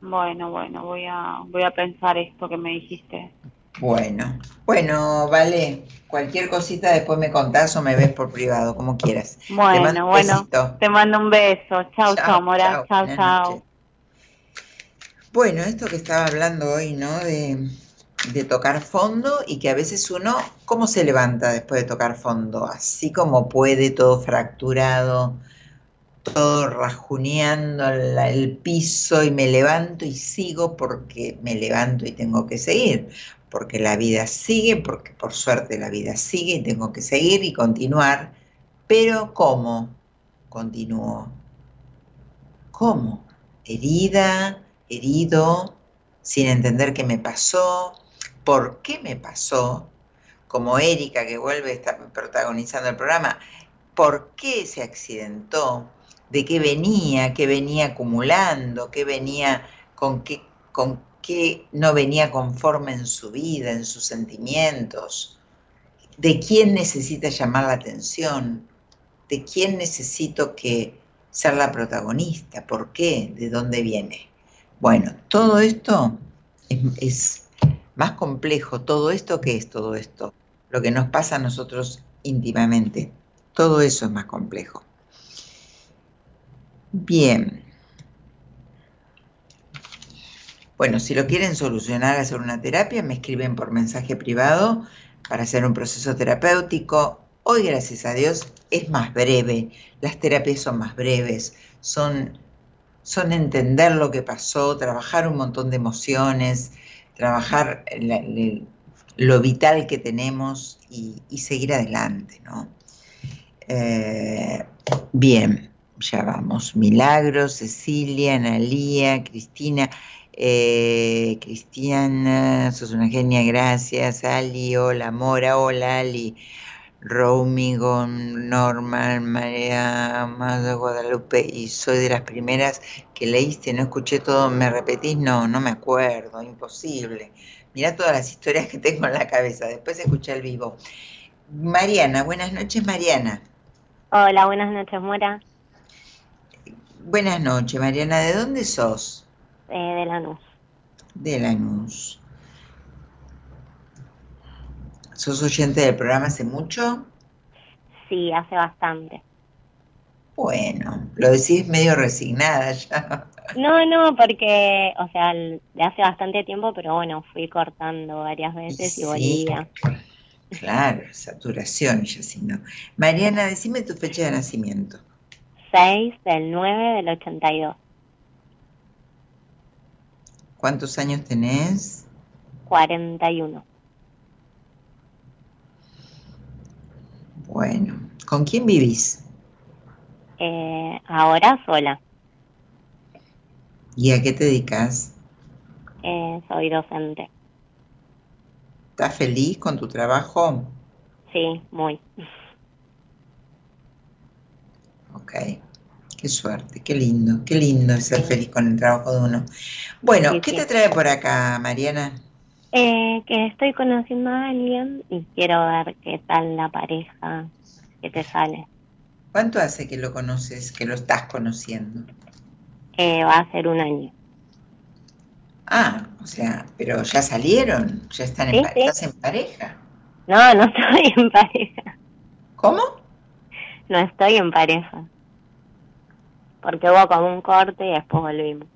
bueno, bueno, voy a, voy a pensar esto que me dijiste. Bueno, bueno, vale, cualquier cosita después me contás o me ves por privado, como quieras. Te mando Bueno, un bueno, besito. te mando un beso. Chau, Chao, chau, Mora. chao, noches. Bueno, esto que estaba hablando hoy, ¿no? De, de tocar fondo y que a veces uno, ¿cómo se levanta después de tocar fondo? Así como puede, todo fracturado, todo rajuneando el piso y me levanto y sigo porque me levanto y tengo que seguir, porque la vida sigue, porque por suerte la vida sigue y tengo que seguir y continuar, pero ¿cómo continúo? ¿Cómo? Herida, herido, sin entender qué me pasó, por qué me pasó, como Erika que vuelve, está protagonizando el programa, por qué se accidentó, de qué venía, qué venía acumulando, qué venía, con qué, con qué no venía conforme en su vida, en sus sentimientos, de quién necesita llamar la atención, de quién necesito que ser la protagonista, por qué, de dónde viene. Bueno, todo esto es, es más complejo, todo esto que es todo esto, lo que nos pasa a nosotros íntimamente, todo eso es más complejo. Bien. Bueno, si lo quieren solucionar, hacer una terapia, me escriben por mensaje privado para hacer un proceso terapéutico. Hoy, gracias a Dios, es más breve. Las terapias son más breves, son, son entender lo que pasó, trabajar un montón de emociones, trabajar lo vital que tenemos y, y seguir adelante, ¿no? Eh, bien, ya vamos, Milagros, Cecilia, Analía, Cristina, eh, Cristiana, sos una genia, gracias, Ali, hola, Mora, hola, Ali, Romigo, Normal, María Amado, Guadalupe, y soy de las primeras que leíste, no escuché todo, ¿me repetís? No, no me acuerdo, imposible. Mirá todas las historias que tengo en la cabeza, después escuché el vivo. Mariana, buenas noches, Mariana. Hola, buenas noches, Mora. Buenas noches, Mariana. ¿De dónde sos? Eh, de Lanús. De Lanús. ¿Sos oyente del programa hace mucho? Sí, hace bastante. Bueno, lo decís medio resignada ya. No, no, porque, o sea, de hace bastante tiempo, pero bueno, fui cortando varias veces y volvía. Claro, saturación ya si no. Mariana, decime tu fecha de nacimiento. 6 del 9 del 82. ¿Cuántos años tenés? 41. Bueno, ¿con quién vivís? Eh, ahora sola. ¿Y a qué te dedicas? Eh, soy docente. ¿Estás feliz con tu trabajo? Sí, muy. Ok, qué suerte, qué lindo, qué lindo ser feliz con el trabajo de uno. Bueno, ¿qué te trae por acá, Mariana? Eh, que estoy conociendo a alguien y quiero ver qué tal la pareja que te sale. ¿Cuánto hace que lo conoces, que lo estás conociendo? Eh, va a ser un año. Ah, o sea, pero ya salieron, ya están en, ¿estás en pareja. No, no *laughs* estoy en pareja. ¿Cómo? No estoy en pareja. Porque hubo como un corte y después volvimos.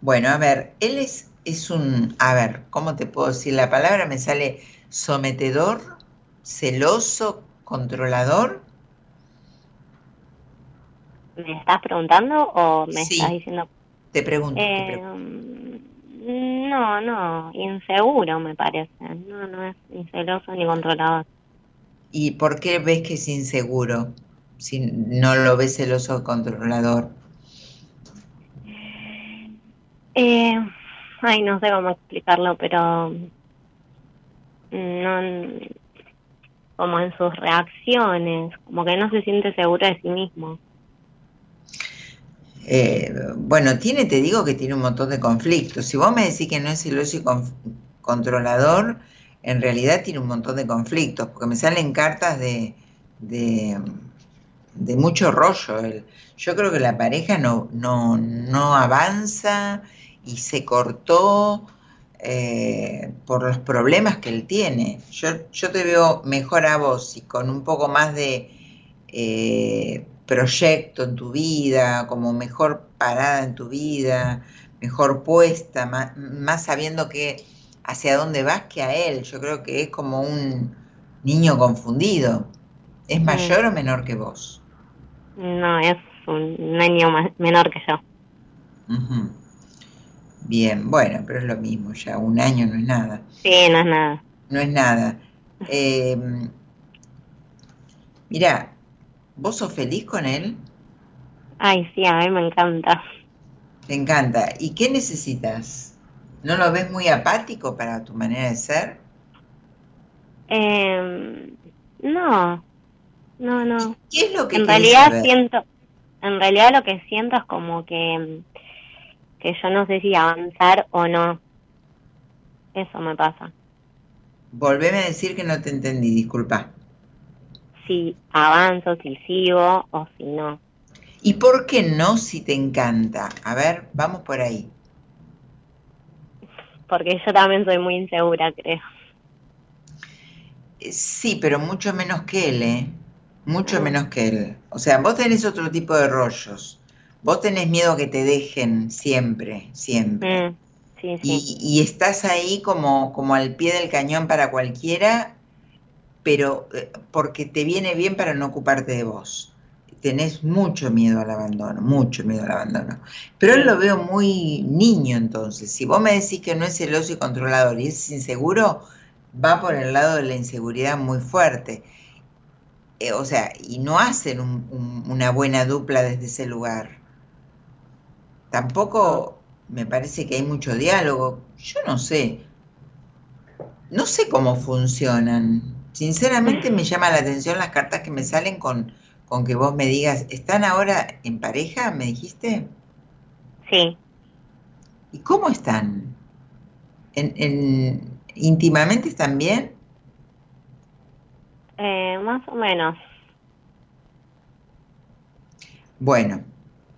Bueno, a ver, él es, es un, a ver, ¿cómo te puedo decir? La palabra me sale sometedor, celoso, controlador. ¿Me estás preguntando o me estás diciendo? Te pregunto, te eh, No, no, inseguro me parece. No, no es ni celoso ni controlador. ¿Y por qué ves que es inseguro si no lo ves celoso o controlador? Eh, ay, no sé cómo explicarlo, pero no como en sus reacciones, como que no se siente seguro de sí mismo. Eh, bueno, tiene, te digo que tiene un montón de conflictos. Si vos me decís que no es celoso y controlador, en realidad tiene un montón de conflictos, porque me salen cartas de, de, mucho rollo. yo creo que la pareja no, no, no avanza y se cortó eh, por los problemas que él tiene. Yo, yo te veo mejor a vos y con un poco más de eh, proyecto en tu vida, como mejor parada en tu vida, mejor puesta, más, más sabiendo que hacia dónde vas que a él. Yo creo que es como un niño confundido. ¿Es mayor o menor que vos? No, es un año menor que yo. Bien, bueno, pero es lo mismo, ya un año no es nada. Sí, no es nada. No es nada. Eh, mira, ¿vos sos feliz con él? Ay, sí, a mí me encanta. Te encanta. ¿Y qué necesitas? ¿No lo ves muy apático para tu manera de ser? Eh, no, no, no. ¿Qué es lo que En realidad siento, en realidad lo que siento es como que, que yo no sé si avanzar o no. Eso me pasa. Volveme a decir que no te entendí, disculpa. Si avanzo, si sigo o si no. ¿Y por qué no si te encanta? A ver, vamos por ahí porque yo también soy muy insegura, creo. Eh, sí, pero mucho menos que él, ¿eh? Mucho menos que él. O sea, vos tenés otro tipo de rollos. Vos tenés miedo que te dejen siempre, siempre. Mm, sí, sí. Y, estás ahí como, como al pie del cañón para cualquiera, pero eh, porque te viene bien para no ocuparte de vos tenés mucho miedo al abandono, mucho miedo al abandono. Pero él lo veo muy niño entonces. Si vos me decís que no es celoso y controlador y es inseguro, va por el lado de la inseguridad muy fuerte. Eh, o sea, y no hacen una buena dupla desde ese lugar. Tampoco me parece que hay mucho diálogo. Yo no sé. No sé cómo funcionan. Sinceramente me llama la atención las cartas que me salen con, con que vos me digas, ¿están ahora en pareja? ¿Me dijiste? Sí. ¿Y cómo están? ¿En, íntimamente están bien? Eh, más o menos. Bueno,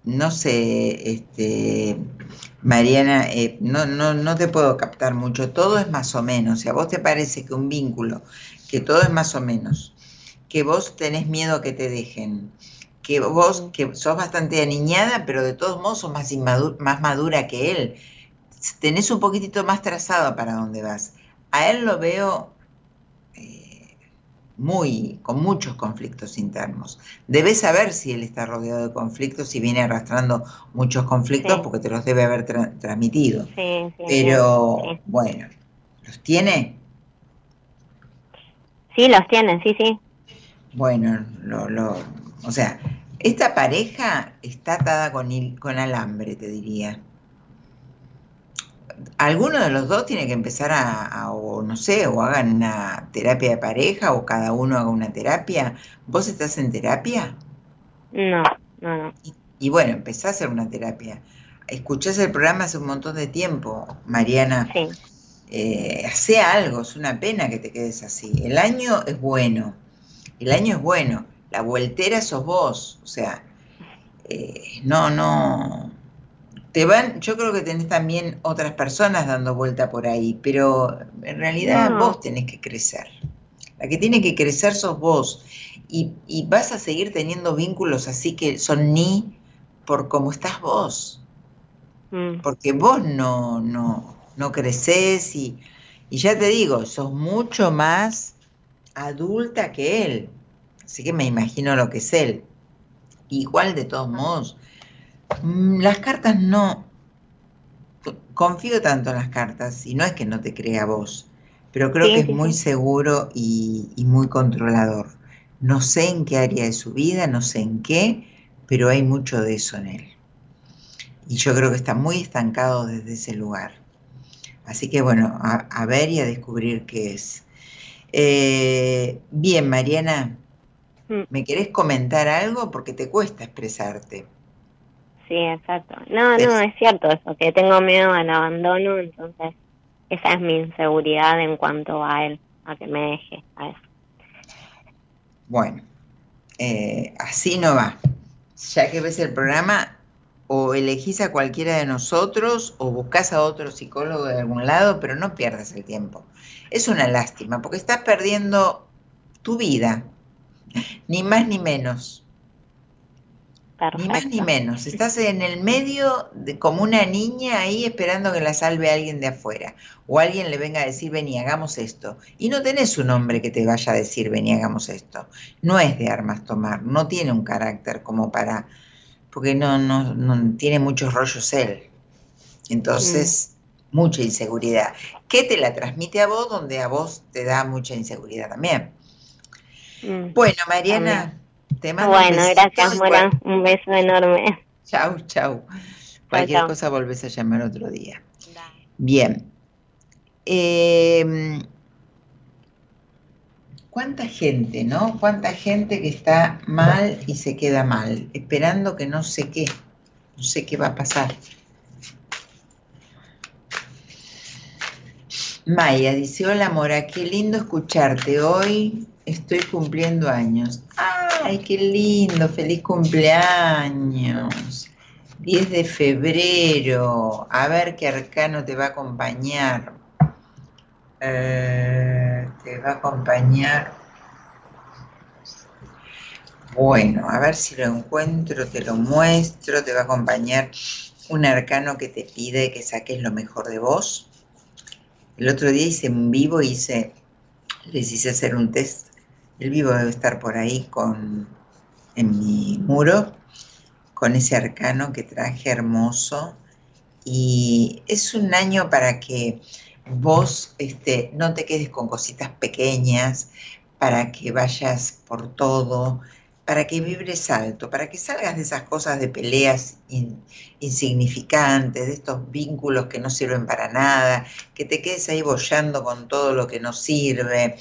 no sé, este, Mariana, eh, no, no, no te puedo captar mucho, todo es más o menos, si a vos te parece que un vínculo, que todo es más o menos, que vos tenés miedo que te dejen, que vos, que sos bastante aniñada, pero de todos modos sos más, más madura que él, tenés un poquitito más trazado para dónde vas. A él lo veo muy, con muchos conflictos internos. Debes saber si él está rodeado de conflictos, y viene arrastrando muchos conflictos, porque te los debe haber transmitido. Pero, bueno, ¿los tiene? Sí, los tiene, sí, sí. Bueno, lo, lo, o sea, esta pareja está atada con, con alambre, te diría alguno de los dos tiene que empezar a, o no sé, o hagan una terapia de pareja o cada uno haga una terapia. ¿Vos estás en terapia? No, no, no. Y, bueno, empezá a hacer una terapia. Escuchás el programa hace un montón de tiempo, Mariana. Sí. Eh, hace algo, es una pena que te quedes así. El año es bueno, el año es bueno, la vueltera sos vos, o sea, eh, no, no, te van, yo creo que tenés también otras personas dando vuelta por ahí, pero en realidad vos tenés que crecer. La que tiene que crecer sos vos. Y, vas a seguir teniendo vínculos así que son ni por cómo estás vos. Mm. Porque vos no, no, no creces y, y ya te digo, sos mucho más adulta que él. Así que me imagino lo que es él. Igual de todos modos, Mm, las cartas no. Confío tanto en las cartas, y no es que no te crea vos, pero creo que es muy seguro y, muy controlador. No sé en qué área de su vida, no sé en qué, pero hay mucho de eso en él. Y yo creo que está muy estancado desde ese lugar. Así que bueno, a, ver y a descubrir qué es. Eh, bien, Mariana, mm. ¿me querés comentar algo? Porque te cuesta expresarte sí, exacto. No, no, es cierto eso, que tengo miedo al abandono, entonces esa es mi inseguridad en cuanto a él, a que me deje, a eso. Bueno, eh, así no va. Ya que ves el programa, o elegís a cualquiera de nosotros o buscas a otro psicólogo de algún lado, pero no pierdas el tiempo. Es una lástima, porque estás perdiendo tu vida, ni más ni menos. Ni más ni menos. Estás en el medio de, como una niña ahí esperando que la salve alguien de afuera. O alguien le venga a decir, ven y hagamos esto. Y no tenés un hombre que te vaya a decir, ven y hagamos esto. No es de armas tomar, no tiene un carácter como para... Porque no, no, no tiene muchos rollos él. Entonces, mm. mucha inseguridad. ¿Qué te la transmite a vos donde a vos te da mucha inseguridad también? Mm. Bueno, Mariana bueno, gracias, Mora. Un beso enorme. Chau, chau. Cualquier cosa volvés a llamar otro día. Bien. Em, ¿Cuánta gente, no? ¿Cuánta gente que está mal y se queda mal, esperando que no sé qué, no sé qué va a pasar? Maya dice, hola Mora, qué lindo escucharte hoy estoy cumpliendo años. ¡Ay, qué lindo! ¡Feliz cumpleaños! 10 de febrero. A ver qué arcano te va a acompañar. Eh, te va a acompañar. Bueno, a ver si lo encuentro, te lo muestro. Te va a acompañar un arcano que te pide que saques lo mejor de vos. El otro día hice un vivo, hice, les hice hacer un test el vivo debe estar por ahí con, en mi muro, con ese arcano que traje hermoso. Y es un año para que vos este, no te quedes con cositas pequeñas, para que vayas por todo, para que vibres alto, para que salgas de esas cosas de peleas insignificantes, de estos vínculos que no sirven para nada, que te quedes ahí bollando con todo lo que no sirve.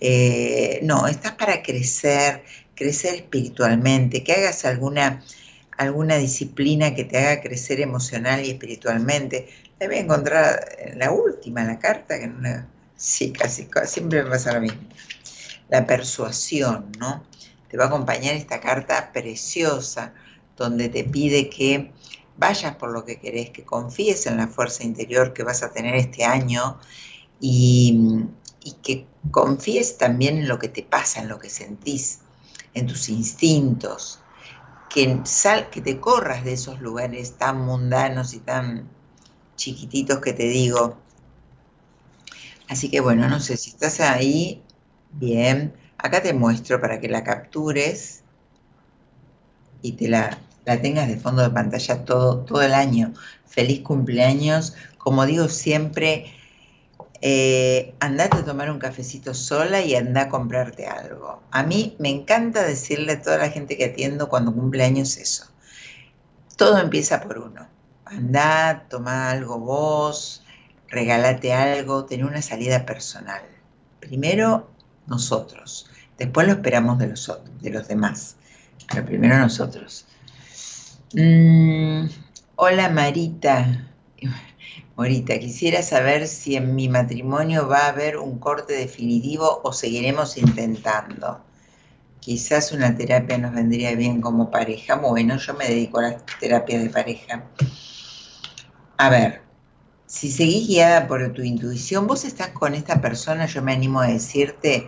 Eh, no, estás para crecer, crecer espiritualmente, que hagas alguna, alguna disciplina que te haga crecer emocional y espiritualmente. La voy a encontrar en la última, la carta, que no sí, casi, siempre me pasa lo mismo. La persuasión, ¿no? te va a acompañar esta carta preciosa donde te pide que vayas por lo que querés, que confíes en la fuerza interior que vas a tener este año y, que confíes también en lo que te pasa, en lo que sentís, en tus instintos, que, sal, que te corras de esos lugares tan mundanos y tan chiquititos que te digo. Así que bueno, no sé si estás ahí, bien, Acá te muestro para que la captures y te la, tengas de fondo de pantalla todo, todo el año. Feliz cumpleaños. Como digo siempre, eh, andate a tomar un cafecito sola y anda a comprarte algo. A mí me encanta decirle a toda la gente que atiendo cuando cumpleaños eso. Todo empieza por uno. Andá, toma algo vos, regálate algo, ten una salida personal. Primero nosotros. Después lo esperamos de los, de los demás, pero primero nosotros. Mm, hola Marita. Morita, quisiera saber si en mi matrimonio va a haber un corte definitivo o seguiremos intentando. Quizás una terapia nos vendría bien como pareja. Bueno, yo me dedico a las terapias de pareja. A ver, si seguís guiada por tu intuición, vos estás con esta persona, yo me animo a decirte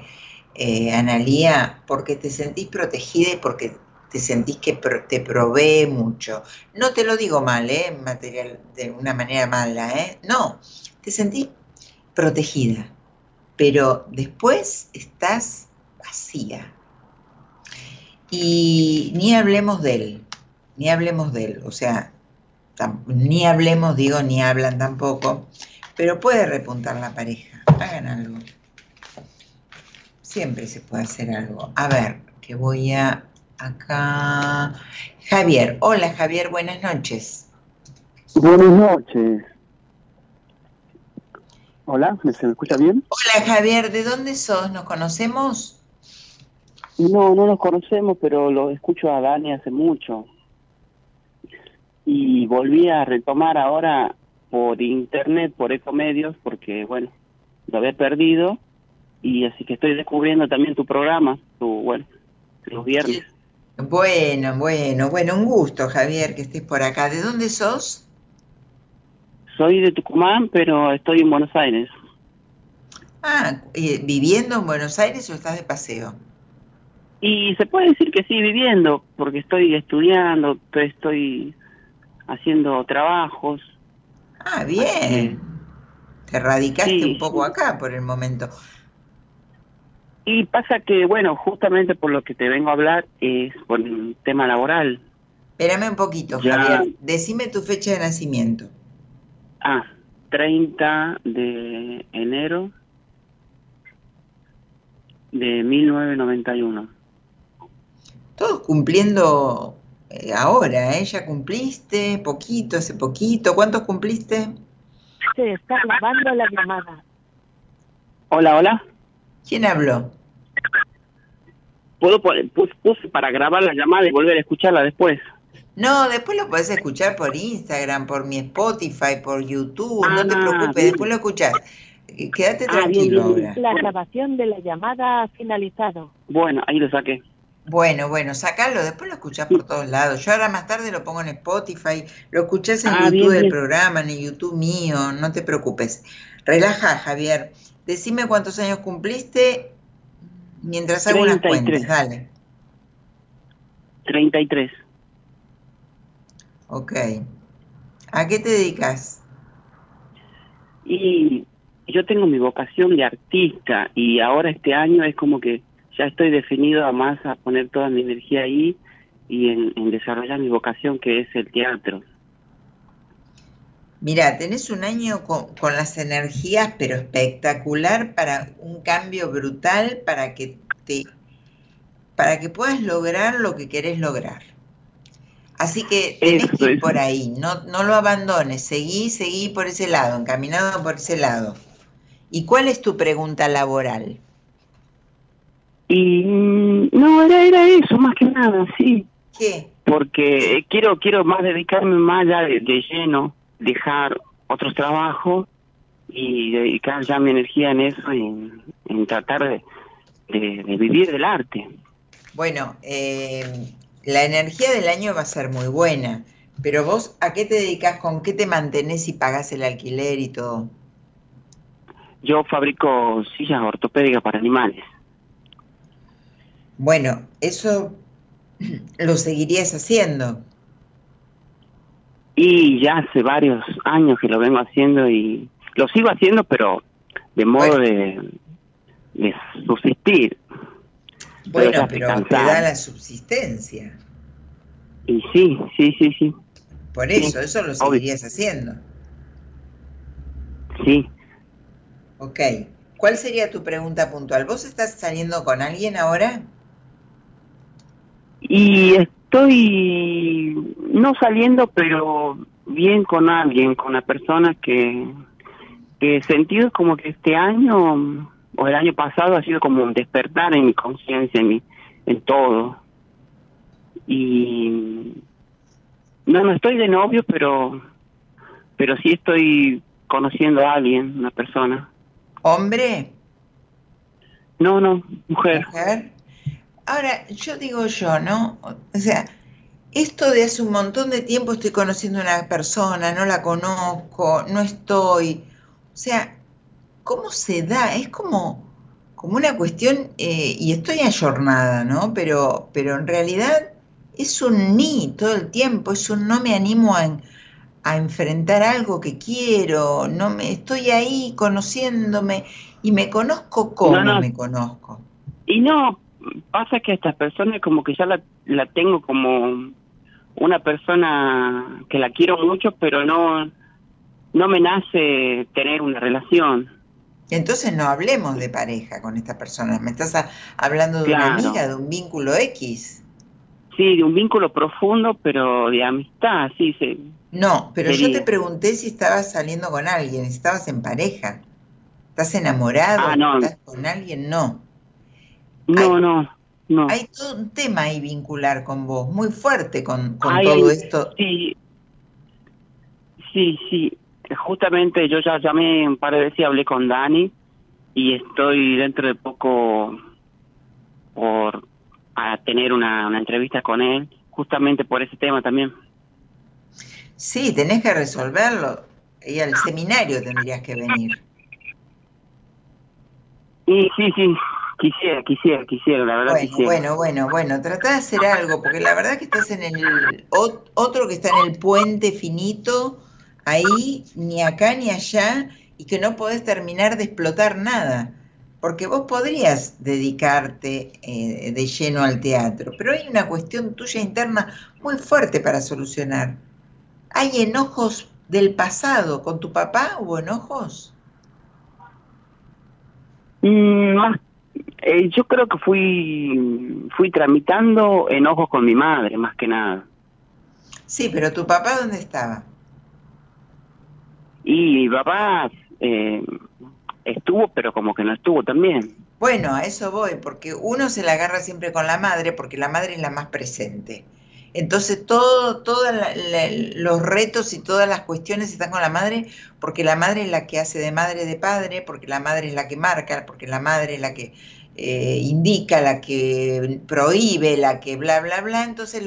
eh, Analía, porque te sentís protegida y porque te sentís que te provee mucho. No te lo digo mal, ¿eh? Material, de una manera mala, ¿eh? No, te sentís protegida, pero después estás vacía. Y ni hablemos de él, ni hablemos de él, o sea, ni hablemos, digo, ni hablan tampoco, pero puede repuntar la pareja, hagan algo siempre se puede hacer algo. A ver, que voy a acá. Javier, hola Javier, buenas noches. Buenas noches. Hola, ¿se me escucha bien? Hola Javier, ¿de dónde sos? ¿Nos conocemos? No, no nos conocemos, pero lo escucho a Dani hace mucho. Y volví a retomar ahora por internet, por ecomedios, porque bueno, lo había perdido y así que estoy descubriendo también tu programa, tu, bueno, los viernes. Bueno, bueno, bueno, un gusto, Javier, que estés por acá. ¿De dónde sos? Soy de Tucumán, pero estoy en Buenos Aires. Ah, ¿viviendo en Buenos Aires o estás de paseo? Y se puede decir que sí, viviendo, porque estoy estudiando, estoy haciendo trabajos. Ah, bien. Te radicaste un poco acá por el momento. Y pasa que, bueno, justamente por lo que te vengo a hablar es por el tema laboral. Espérame un poquito, Javier. Decime tu fecha de nacimiento. Ah, 30 de enero de 1991. Todos cumpliendo eh, ahora, ¿eh? Ya cumpliste, poquito, hace poquito. ¿Cuántos cumpliste? Se está grabando la llamada. Hola, hola. ¿Quién habló? Puedo puse para grabar la llamada y volver a escucharla después. No, después lo puedes escuchar por Instagram, por mi Spotify, por YouTube, no te ah, preocupes, después lo escuchas. Eh, quédate ah, tranquilo La grabación de la llamada ha finalizado. Bueno, ahí lo saqué. Bueno, bueno, sacalo, después lo escuchás por todos lados. Yo ahora más tarde lo pongo en Spotify, lo escuchás en ah, YouTube del programa, en YouTube mío, no te preocupes. Relaja, Javier. Decime cuántos años cumpliste mientras hago unas cuentas, dale. 33. Ok. ¿A qué te dedicas? Y yo tengo mi vocación de artista y ahora este año es como que ya estoy definido a más a poner toda mi energía ahí y en desarrollar mi vocación que es el teatro. Mira, tenés un año con, las energías, pero espectacular para un cambio brutal, para que te, para que puedas lograr lo que querés lograr. Así que tenés Eso, que ir por ahí, no, no lo abandones, seguí, seguí por ese lado, encaminado por ese lado. ¿Y cuál es tu pregunta laboral? Y mm, no, era, era eso, más que nada, sí. ¿Qué? Porque quiero quiero más dedicarme más ya de, de lleno, dejar otros trabajos y dedicar ya mi energía en eso y en, en tratar de, de, de vivir del arte. Bueno, eh, la energía del año va a ser muy buena, pero vos, ¿a qué te dedicas? ¿Con qué te mantenés y pagás el alquiler y todo? Yo fabrico sillas ortopédicas para animales. Bueno, eso *clears throat* lo seguirías haciendo. Y ya hace varios años que lo vengo haciendo y lo sigo haciendo, pero de modo de, de subsistir. Bueno, pero te da la subsistencia. Y sí, sí, sí, sí, Por Sí, eso, eso lo obvio. seguirías haciendo. sí. Ok. ¿Cuál sería tu pregunta puntual? ¿Vos estás saliendo con alguien ahora? Y estoy no saliendo, pero bien con alguien, con una persona que, que he sentido como que este año o el año pasado ha sido como un despertar en mi conciencia, en, mi, en todo. Y no, no estoy de novio, pero, pero sí estoy conociendo a alguien, una persona. ¿Hombre? No, no, mujer. ¿Mujer? Ahora, yo digo yo, ¿no? O sea, esto de hace un montón de tiempo estoy conociendo a una persona, no la conozco, no estoy. O sea, ¿cómo se da? Es como, como una cuestión, eh, y estoy ayornada, ¿no? Pero, pero en realidad es un ni todo el tiempo, es un no me animo a, en- a enfrentar algo que quiero, no me estoy ahí conociéndome y me conozco como No, no. me conozco. Y no, pasa que a estas personas como que ya la, la tengo como una persona que la quiero mucho, pero no, no me nace tener una relación. Entonces no hablemos de pareja con esta persona, me estás a- hablando de una amiga, de un vínculo X. Sí, de un vínculo profundo, pero de amistad, sí, sí. No, pero yo te pregunté si estabas saliendo con alguien, si estabas en pareja. ¿Estás enamorado? Ah, no. ¿Estás con alguien? No. No, Hay- no, no. Hay todo un tema ahí vincular con vos, muy fuerte con, con Hay- todo esto. Sí, sí, sí. Justamente yo ya llamé un par de veces y hablé con Dani y estoy dentro de poco por a tener una, una entrevista con él, justamente por ese tema también. Sí, tenés que resolverlo. Y al seminario tendrías que venir. Y sí, sí, quisiera, quisiera, quisiera, la verdad Bueno, quisiera. bueno, bueno, bueno, trata de hacer algo, porque la verdad que estás en el ot- otro que está en el puente finito, ahí, ni acá ni allá, y que no podés terminar de explotar nada, porque vos podrías dedicarte eh, de lleno al teatro, pero hay una cuestión tuya interna muy fuerte para solucionar. ¿Hay enojos del pasado? ¿Con tu papá hubo enojos? Mm, más- eh, yo creo que fui fui tramitando enojos con mi madre, más que nada. Sí, pero tu papá ¿dónde estaba? Y mi papá eh, estuvo, pero como que no estuvo también. Bueno, a eso voy, porque uno se la agarra siempre con la madre, porque la madre es la más presente. Entonces, todo, todos los retos y todas las cuestiones están con la madre, porque la madre es la que hace de madre de padre, porque la madre es la que marca, porque la madre es la que eh, indica, la que prohíbe, la que bla, bla, bla. Entonces,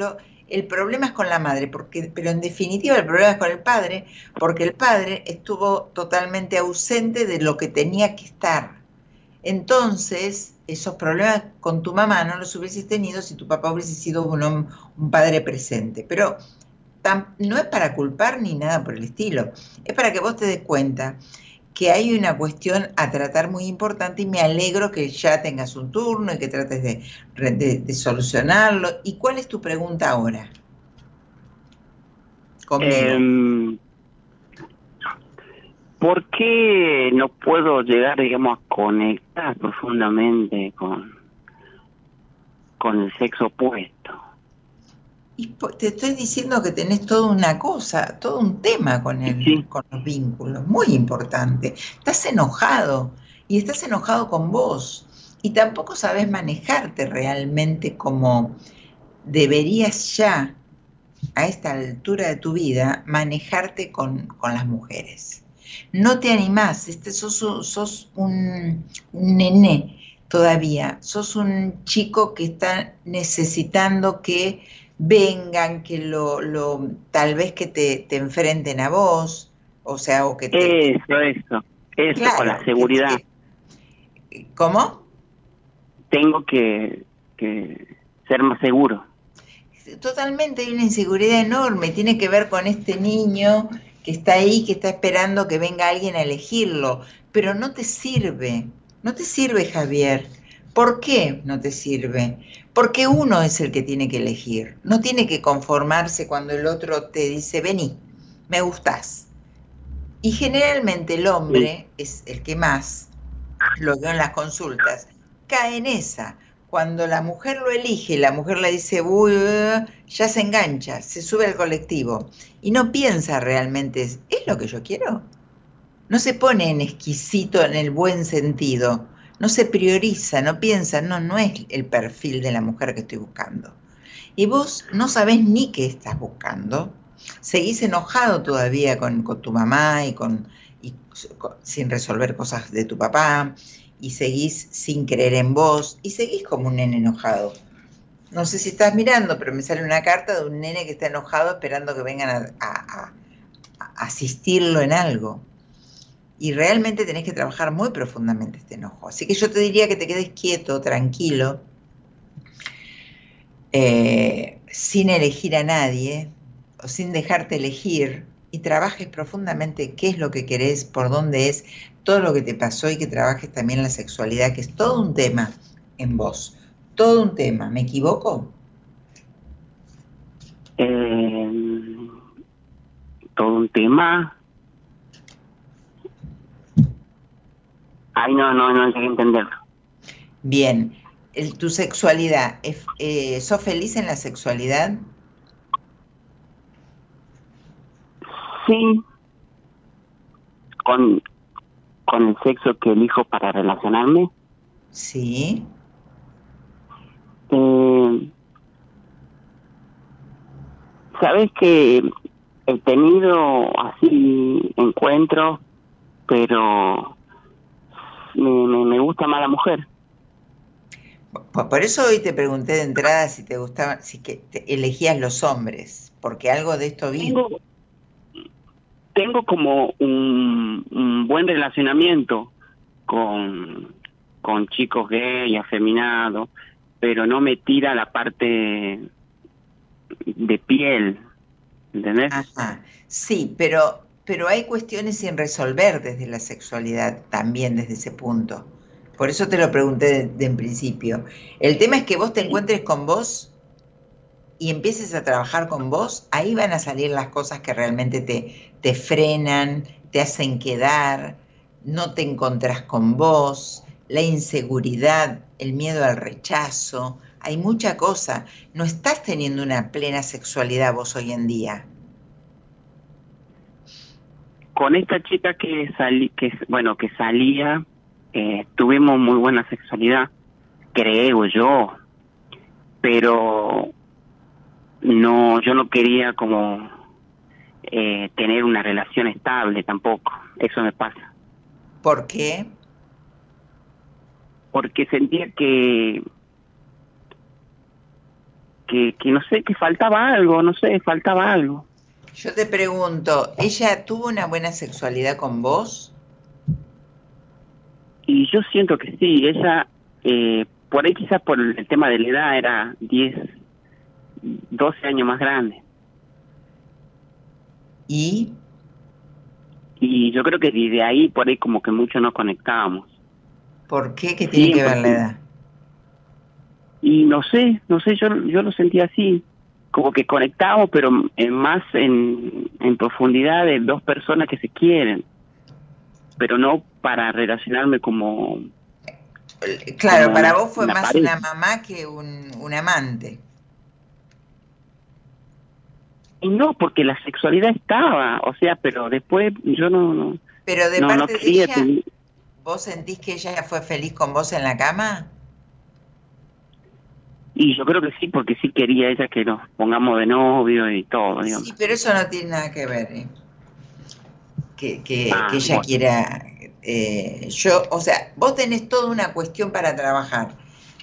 el problema es con la madre, porque, pero en definitiva el problema es con el padre, porque el padre estuvo totalmente ausente de lo que tenía que estar. Entonces, esos problemas con tu mamá no los hubieses tenido si tu papá hubiese sido un, un padre presente. Pero no es para culpar ni nada por el estilo. Es para que vos te des cuenta que hay una cuestión a tratar muy importante y me alegro que ya tengas un turno y que trates de, de- solucionarlo. ¿Y cuál es tu pregunta ahora? Em, ¿Por qué no puedo llegar, digamos, a conectar profundamente con, con el sexo opuesto. Y te estoy diciendo que tenés toda una cosa, todo un tema con, el, Sí. con los vínculos, muy importante. Estás enojado y estás enojado con vos y tampoco sabes manejarte realmente como deberías ya, a esta altura de tu vida, manejarte con, con las mujeres. No te animás, este, sos un, un nené todavía, sos un chico que está necesitando que vengan, que lo, lo tal vez que te, te enfrenten a vos, o sea, o que te... Eso, eso. Eso Claro, con la que- seguridad. que- ¿Cómo? Tengo que, que ser más seguro. Totalmente, hay una inseguridad enorme, tiene que ver con este niño que está ahí, que está esperando que venga alguien a elegirlo, pero no te sirve, no te sirve Javier. ¿Por qué no te sirve? Porque uno es el que tiene que elegir, no tiene que conformarse cuando el otro te dice, vení, me gustás. Y generalmente el hombre es el que más, lo veo en las consultas, cae en esa. Cuando la mujer lo elige, la mujer le dice, uy, uh", ya se engancha, se sube al colectivo y no piensa realmente, ¿es lo que yo quiero? No se pone en exquisito en el buen sentido, no se prioriza, no piensa, no, no es el perfil de la mujer que estoy buscando. Y vos no sabés ni qué estás buscando, seguís enojado todavía con, con tu mamá y, con, y sin resolver cosas de tu papá, y seguís sin creer en vos, y seguís como un nene enojado. No sé si estás mirando, pero me sale una carta de un nene que está enojado esperando que vengan a asistirlo en algo. Y realmente tenés que trabajar muy profundamente este enojo. Así que yo te diría que te quedes quieto, tranquilo, eh, sin elegir a nadie o sin dejarte elegir y trabajes profundamente qué es lo que querés, por dónde es, todo lo que te pasó y que trabajes también la sexualidad, que es todo un tema en vos, todo un tema. ¿Me equivoco? Eh, todo un tema. Ay, no, no, no llegué a entenderlo. Bien. El- tu sexualidad, eh, ¿sos feliz en la sexualidad? Sí, con, con el sexo que elijo para relacionarme. Sí. Eh, Sabes que he tenido así encuentros, pero me, me, me gusta más la mujer. Por, por eso hoy te pregunté de entrada si te gustaba, si que te elegías los hombres, porque algo de esto vi. Tengo, tengo como un, un buen relacionamiento con, con chicos gay, afeminados, pero no me tira la parte de piel, ¿entendés? Ajá. Sí, pero, pero hay cuestiones sin resolver desde la sexualidad también desde ese punto. Por eso te lo pregunté de, de en principio. El tema es que vos te encuentres con vos y empieces a trabajar con vos, ahí van a salir las cosas que realmente te, te frenan, te hacen quedar, no te encontrás con vos, la inseguridad, el miedo al rechazo, hay mucha cosa. No estás teniendo una plena sexualidad vos hoy en día. Con esta chica que salí, que bueno, que salía, eh, tuvimos muy buena sexualidad, creo yo, pero no, yo no quería como eh, tener una relación estable tampoco, eso me pasa. ¿Por qué? Porque sentía que, que, que no sé, que faltaba algo, no sé, faltaba algo. Yo te pregunto, ¿ella tuvo una buena sexualidad con vos? Y yo siento que sí, ella, eh, por ahí quizás por el tema de la edad, era 10, 12 años más grande. ¿Y? Y yo creo que desde ahí, por ahí como que mucho nos conectábamos. ¿Por qué? ¿Qué tiene Sí, que ver la edad? Y no sé, no sé, yo, yo lo sentía así, como que conectábamos, pero en más en, en profundidad de dos personas que se quieren, pero no para relacionarme como... Claro, Como para una- vos fue una más pareja. una mamá que un, un amante. Y no, porque la sexualidad estaba, o sea, pero después yo no, no, Pero de no, no parte de ella, tener- ¿vos sentís que ella fue feliz con vos en la cama? Y yo creo que sí, porque sí quería ella que nos pongamos de novio y todo, digamos. Sí, pero eso no tiene nada que ver. ¿eh? Que, que- Ah, que ella bueno. quiera. eh, yo, o sea, vos tenés toda una cuestión para trabajar.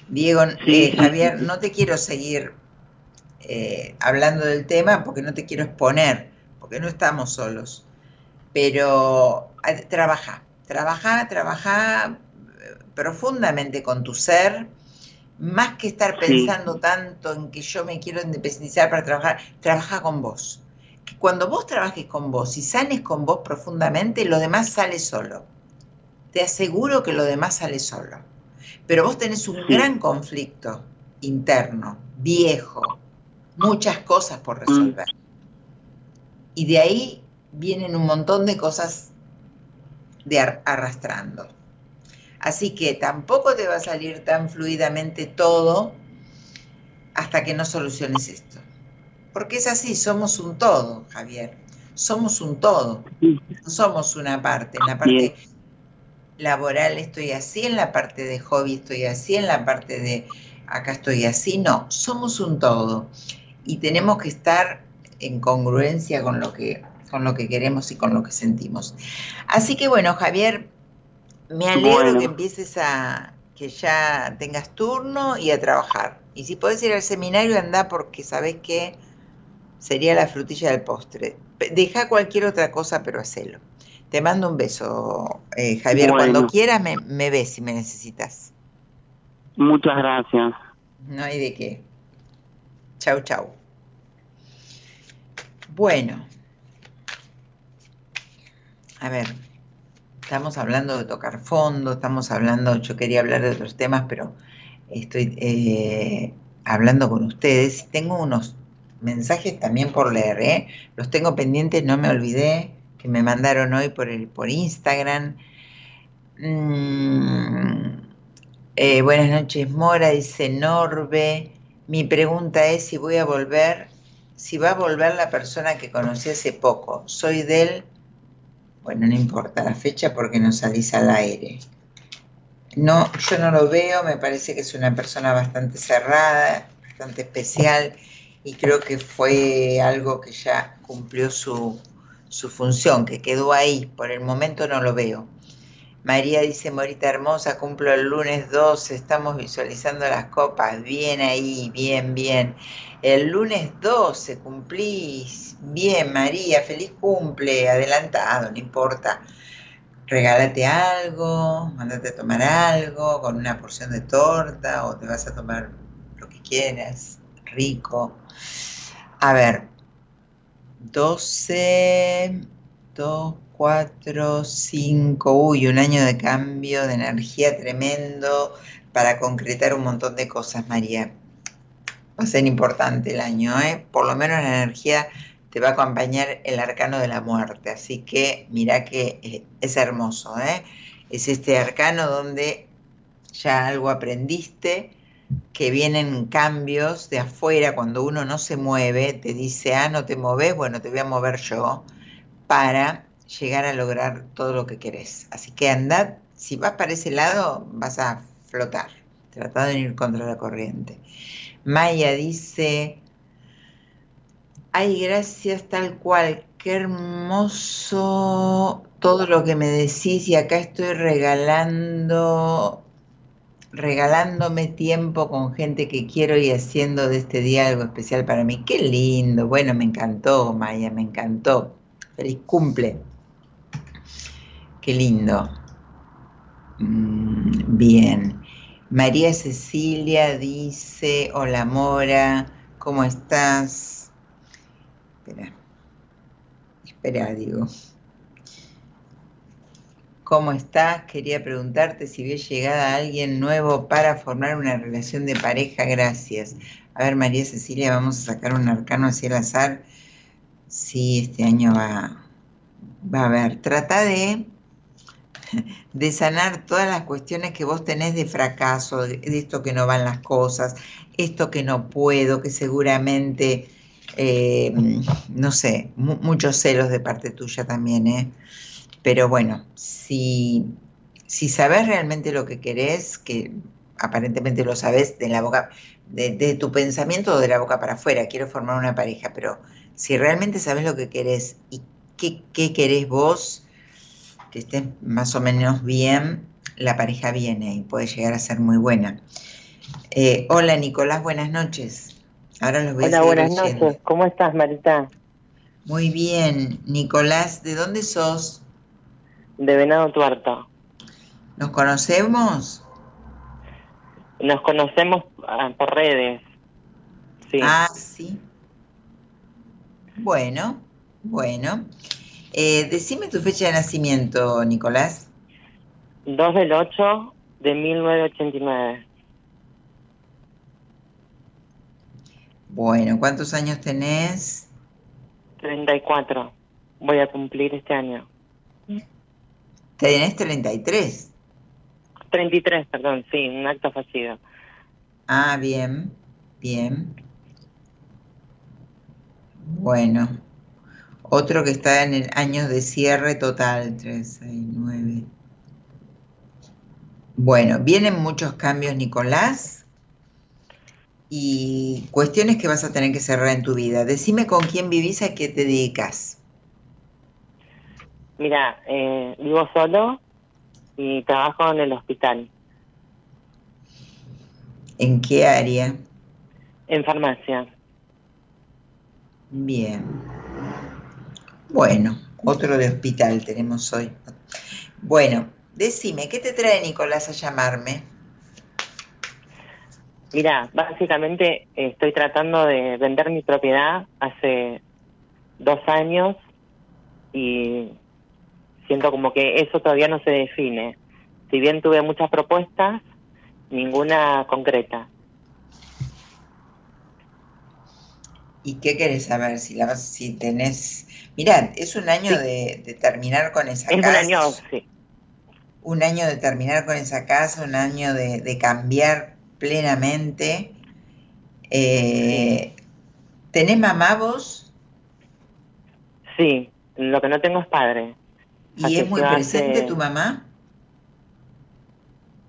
Diego, Sí, eh, Javier, sí. no te quiero seguir eh, hablando del tema porque no te quiero exponer, porque no estamos solos. Pero trabaja, trabaja, trabaja eh, profundamente con tu ser, más que estar Sí. pensando tanto en que yo me quiero independizar para trabajar, trabaja con vos. Que cuando vos trabajes con vos y sanes con vos profundamente, lo demás sale solo. Te aseguro que lo demás sale solo. Pero vos tenés un Sí. gran conflicto interno, viejo, muchas cosas por resolver. Y de ahí vienen un montón de cosas de ar- arrastrando. Así que tampoco te va a salir tan fluidamente todo hasta que no soluciones esto. Porque es así, somos un todo, Javier. Somos un todo, no somos una parte. En la parte laboral estoy así, en la parte de hobby estoy así, en la parte de acá estoy así. No, somos un todo. Y tenemos que estar en congruencia con lo que, con lo que queremos y con lo que sentimos. Así que bueno, Javier, me alegro Bueno. que empieces a que ya tengas turno y a trabajar. Y si podés ir al seminario, anda porque sabés que sería la frutilla del postre. Deja cualquier otra cosa, pero hacelo. Te mando un beso, eh, Javier. Bueno. Cuando quieras me, me ves si me necesitas. Muchas gracias. No hay de qué. Chau, chau. Bueno. A ver, estamos hablando de tocar fondo, estamos hablando, yo quería hablar de otros temas, pero estoy eh, hablando con ustedes. Tengo unos mensajes también por leer, ¿eh? Los tengo pendientes, no me olvidé, que me mandaron hoy por, Instagram. Mm, eh, buenas noches, Mora, dice Norbe. Mi pregunta es si voy a volver, si va a volver la persona que conocí hace poco. Soy del, bueno, no importa la fecha porque no salís al aire. No, yo no lo veo, me parece que es una persona bastante cerrada, bastante especial y creo que fue algo que ya cumplió su, su función, que quedó ahí. Por el momento no lo veo. María dice, Morita hermosa, cumplo el lunes 12, estamos visualizando las copas, bien ahí, bien, bien. El lunes 12 cumplís, bien María, feliz cumple, adelantado, no importa. Regálate algo, mandate a tomar algo con una porción de torta o te vas a tomar lo que quieras, rico. A ver, 12, 2, 4, 5, uy, un año de cambio, de energía tremendo para concretar un montón de cosas, María. Va a ser importante el año, ¿eh? Por lo menos la energía te va a acompañar el arcano de la muerte, así que mira que eh, es hermoso, ¿eh? Es este arcano donde ya algo aprendiste, que vienen cambios de afuera cuando uno no se mueve, te dice, ah, no te moves, bueno, te voy a mover yo, para llegar a lograr todo lo que querés. Así que andad, si vas para ese lado, vas a flotar. Trata de ir contra la corriente. Maya dice, ay, gracias tal cual, qué hermoso todo lo que me decís y acá estoy regalando regalándome tiempo con gente que quiero y haciendo de este día algo especial para mí. Qué lindo. Bueno, me encantó, Maya, me encantó. Feliz cumple. Qué lindo. Mm, bien. María Cecilia dice, hola Mora, ¿cómo estás? Espera. Espera, digo. ¿Cómo estás? Quería preguntarte si ves llegada alguien nuevo para formar una relación de pareja. Gracias. A ver, María Cecilia, vamos a sacar un arcano hacia el azar. Sí, este año va, va a haber. Trata de *laughs* de sanar todas las cuestiones que vos tenés de fracaso, de esto que no van las cosas, esto que no puedo, que seguramente, eh, no sé, mu- muchos celos de parte tuya también, ¿eh? Pero bueno, si, si sabes realmente lo que querés, que aparentemente lo sabes de la boca, de, de tu pensamiento o de la boca para afuera, quiero formar una pareja, pero si realmente sabes lo que querés y qué, qué querés vos, que estés más o menos bien, la pareja viene y puede llegar a ser muy buena. Eh, hola Nicolás, buenas noches. Ahora los voy a Hola, buenas leyendo. noches. ¿Cómo estás, Marita? Muy bien, Nicolás, ¿de dónde sos? De Venado Tuerto. ¿Nos conocemos? Nos conocemos ah, por redes. Sí. Ah, sí. Bueno, bueno. Eh, decime tu fecha de nacimiento, Nicolás. 2 del 8 de 1989. Bueno, ¿cuántos años tenés? 34. Voy a cumplir este año. Tenés 33. 33, perdón, sí, un acto fallido. Ah, bien, bien. Bueno, otro que está en el años de cierre total, 3, 6, 9. Bueno, vienen muchos cambios, Nicolás, y cuestiones que vas a tener que cerrar en tu vida. Decime con quién vivís, a qué te dedicas. Mira, eh, vivo solo y trabajo en el hospital, ¿En qué área? en farmacia. Bien. Bueno, otro de hospital tenemos hoy. Bueno, decime, ¿qué te trae Nicolás a llamarme? Mira, básicamente estoy tratando de vender mi propiedad hace dos años y siento como que eso todavía no se define. Si bien tuve muchas propuestas, ninguna concreta. ¿Y qué querés saber? Si la si tenés. Mirá, es un año Sí. de, de terminar con esa Es un casa. año, sí. un año de terminar con esa casa, un año de, de cambiar plenamente. Eh, ¿Tenés mamá vos? Sí, lo que no tengo es padre. ¿Y es muy presente hace- tu mamá?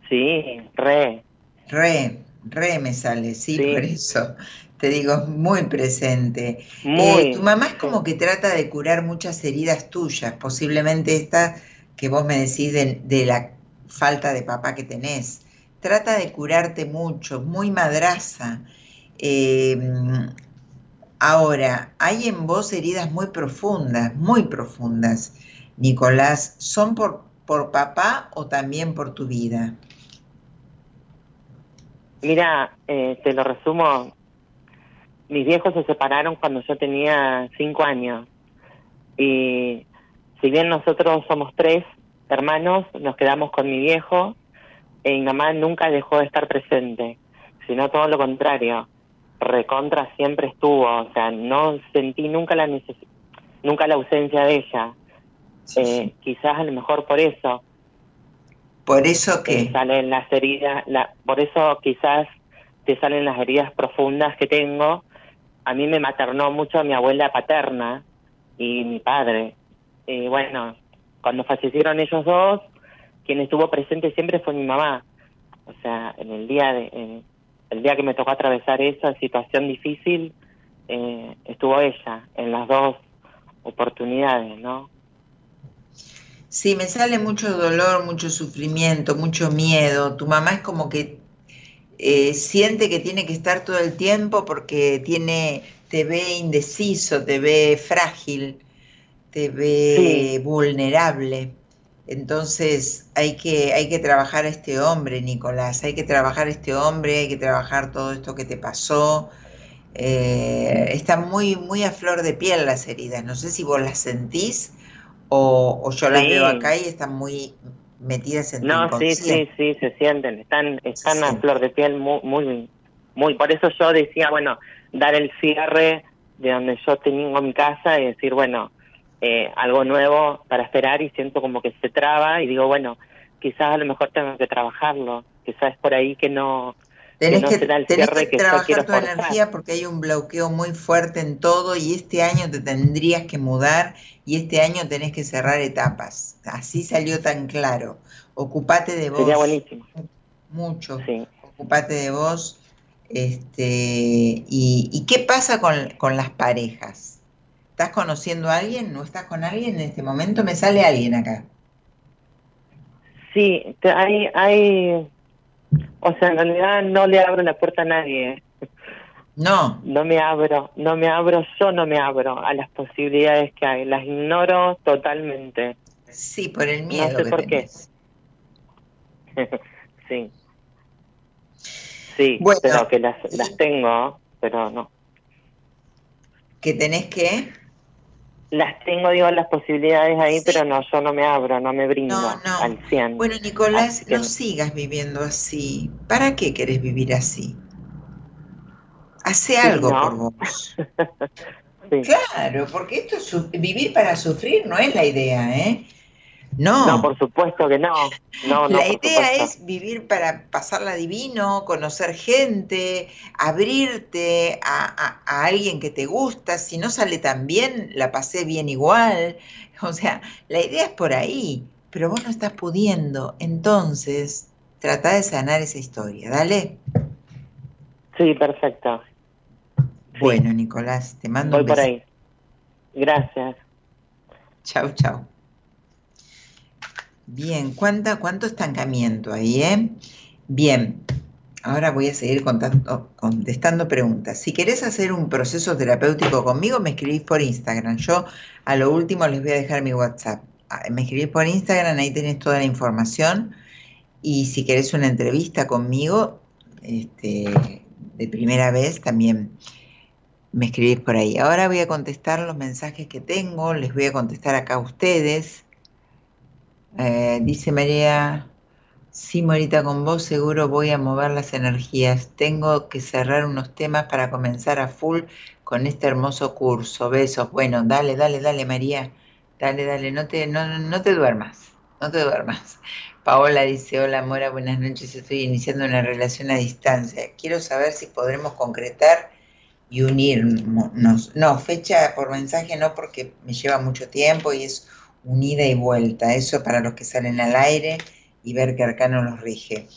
Sí, re. Re, re me sale, sí, Sí. por eso. Te digo, muy presente. Muy. Eh, tu mamá es como que trata de curar muchas heridas tuyas, posiblemente esta que vos me decís de, de la falta de papá que tenés. Trata de curarte mucho, muy madraza. Eh, ahora, hay en vos heridas muy profundas, muy profundas, Nicolás. ¿Son por, por papá o también por tu vida? Mira, eh, te lo resumo. Mis viejos se separaron cuando yo tenía cinco años. Y si bien nosotros somos tres hermanos, nos quedamos con mi viejo. Y mi mamá nunca dejó de estar presente, sino todo lo contrario. Recontra siempre estuvo, o sea, no sentí nunca la neces- nunca la ausencia de ella. Eh, quizás a lo mejor por eso Por eso te que... salen las heridas, la, por eso quizás te salen las heridas profundas que tengo. A mí me maternó mucho mi abuela paterna y mi padre. Y bueno, cuando fallecieron ellos dos, quien estuvo presente siempre fue mi mamá. O sea, en el día de, eh, el día que me tocó atravesar esa situación difícil, eh, estuvo ella en las dos oportunidades, ¿no? Sí, me sale mucho dolor, mucho sufrimiento, mucho miedo. Tu mamá es como que eh, siente que tiene que estar todo el tiempo porque tiene, te ve indeciso, te ve frágil, te ve Sí. vulnerable. Entonces hay que, hay que trabajar a este hombre, Nicolás, hay que trabajar a este hombre, hay que trabajar todo esto que te pasó. Eh, están muy, muy a flor de piel las heridas. No sé si vos las sentís o, o yo las Sí. veo acá y están muy metidas en tu No, sí, sí, sí, se sienten, están, están a sienten. flor de piel muy, muy, muy, por eso yo decía, bueno, dar el cierre de donde yo tengo mi casa y decir, bueno, eh, algo nuevo para esperar y siento como que se traba y digo, bueno, quizás a lo mejor tengo que trabajarlo, quizás es por ahí que no, Tenés que, trabajar tu energía porque hay un bloqueo muy fuerte en todo y este año te tendrías que mudar y este año tenés que cerrar etapas. Así salió tan claro. Ocupate de vos. Sería buenísimo. Mucho. Sí. Ocupate de vos. Este, y, qué pasa con, con las parejas? ¿Estás conociendo a alguien? ¿No estás con alguien en este momento? Me sale alguien acá. Sí, hay, hay o sea, en realidad no le abro la puerta a nadie. No. No me abro, no me abro, yo no me abro a las posibilidades que hay, las ignoro totalmente. Sí, por el miedo. No sé por qué. *laughs* sí. Sí, bueno, pero que las, las tengo, pero no. ¿Que tenés que? Las tengo, digo, las posibilidades ahí, pero no, yo no me abro, no me brindo al 100. Bueno, Nicolás, no sigas viviendo así. ¿Para qué querés vivir así? Hace algo por vos. *laughs* Claro, porque esto es vivir para sufrir no es la idea, ¿eh? No. No, por supuesto que no. no, la idea es vivir para pasarla divino, conocer gente, abrirte a, alguien que te gusta. Si no sale tan bien, la pasé bien igual. *laughs* O sea, la idea es por ahí, pero vos no estás pudiendo. Entonces, trata de sanar esa historia. Dale. Sí, perfecto. Bueno, Nicolás, te mando Voy un beso. por ahí. Gracias. Chau, chau. Bien, ¿cuánta, ¿cuánto estancamiento ahí, eh? Bien, ahora voy a seguir contestando preguntas. Si querés hacer un proceso terapéutico conmigo, me escribís por Instagram. Yo a lo último les voy a dejar mi WhatsApp. Ah, me escribís por Instagram, ahí tenés toda la información. Y si querés una entrevista conmigo, este, de primera vez, también me escribís por ahí. Ahora voy a contestar los mensajes que tengo, les voy a contestar acá a ustedes. Eh, dice María, sí, Morita, con vos seguro voy a mover las energías. Tengo que cerrar unos temas para comenzar a full con este hermoso curso. Besos. Bueno, dale, dale, dale, María. Dale, dale, no te, no, no te duermas. No te duermas. Paola dice, hola Mora, buenas noches, estoy iniciando una relación a distancia. Quiero saber si podremos concretar y unirnos. No, fecha por mensaje no porque me lleva mucho tiempo y es unida y vuelta. Eso para los que salen al aire y ver que Arcano los rige.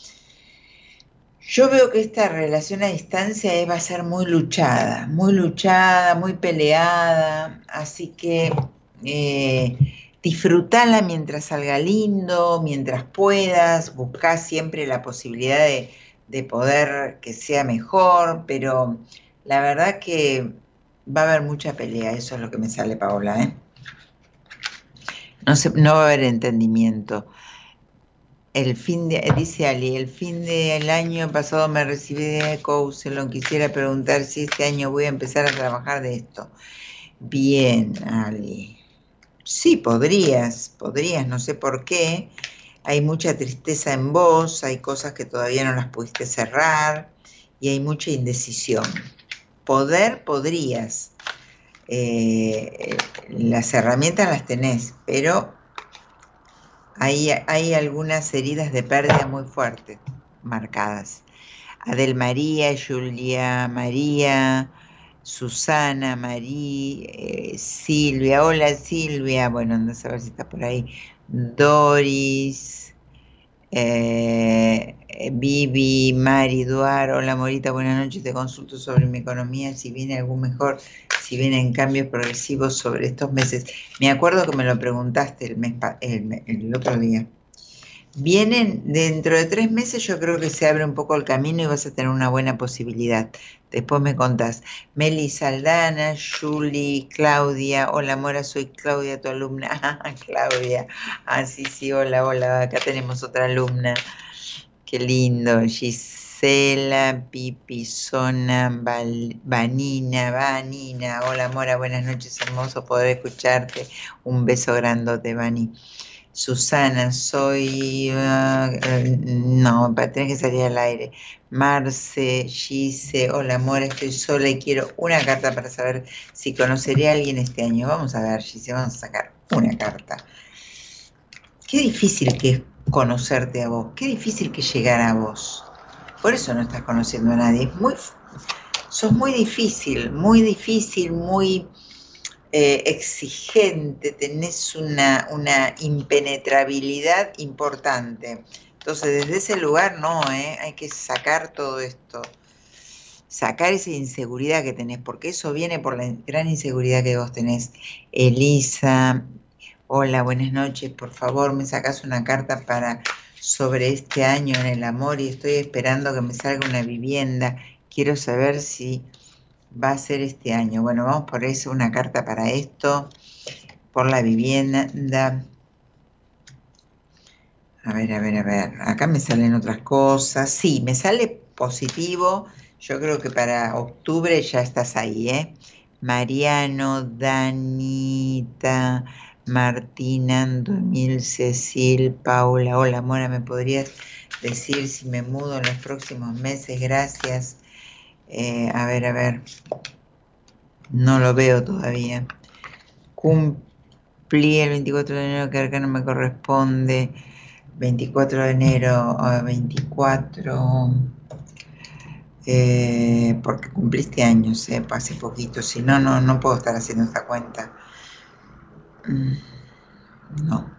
Yo veo que esta relación a distancia va a ser muy luchada, muy luchada, muy peleada, así que eh, disfrutala mientras salga lindo, mientras puedas, busca siempre la posibilidad de, de poder que sea mejor, pero la verdad que va a haber mucha pelea, eso es lo que me sale, Paola, ¿eh? No, no va a haber entendimiento. El fin de, dice Ali, el fin del año pasado me recibí de Couselon. Quisiera preguntar si este año voy a empezar a trabajar de esto. Bien, Ali. Sí, podrías, podrías, no sé por qué. Hay mucha tristeza en vos, hay cosas que todavía no las pudiste cerrar y hay mucha indecisión. Poder, podrías, eh, las herramientas las tenés, pero hay, hay algunas heridas de pérdida muy fuertes marcadas. Adel María, Julia María, Susana, María, eh, Silvia, hola Silvia, bueno, a saber si está por ahí, Doris, eh, Vivi, Mari, Duar, hola Morita, buenas noches, te consulto sobre mi economía, si viene algún mejor si vienen cambios progresivos sobre estos meses. Me acuerdo que me lo preguntaste el, mes, el, otro día. Vienen dentro de tres meses, yo creo que se abre un poco el camino y vas a tener una buena posibilidad. Después me contás. Meli Saldana, Julie, Claudia. Hola, Mora, soy Claudia, tu alumna. *laughs* Claudia. Ah, sí, sí, hola, hola. Acá tenemos otra alumna. Qué lindo, Gis Cela, Pipizona, Vanina, Vanina. Hola Mora, buenas noches, hermoso poder escucharte. Un beso grandote, Vani. Susana, soy... ah, eh, no, tener que salir al aire. Marce, Gise, hola amor, estoy sola y quiero una carta para saber si conoceré a alguien este año. Vamos a ver, Gise, vamos a sacar una carta. Qué difícil que es conocerte a vos, qué difícil que llegar a vos. Por eso no estás conociendo a nadie. Es muy, sos muy difícil, muy difícil, muy eh, exigente, tenés una, una impenetrabilidad importante. Entonces, desde ese lugar no, ¿eh? hay que sacar todo esto, sacar esa inseguridad que tenés, porque eso viene por la gran inseguridad que vos tenés. Elisa, hola, buenas noches, por favor, me sacas una carta para sobre este año en el amor y estoy esperando que me salga una vivienda. Quiero saber si va a ser este año. Bueno, vamos por eso, una carta para esto, por la vivienda. A ver, a ver, a ver. Acá me salen otras cosas. Sí, me sale positivo. Yo creo que para octubre ya estás ahí, ¿eh? Mariano, Danita, Martina, Andomil, Cecil, Paula. Hola, Mora, ¿me podrías decir si me mudo en los próximos meses? Gracias. Eh, a ver, a ver. No lo veo todavía. Cumplí el 24 de enero, que acá no me corresponde. 24 de enero a 24. Eh, porque cumpliste años, eh, hace poquito. Si no, no, no puedo estar haciendo esta cuenta. Mm, No.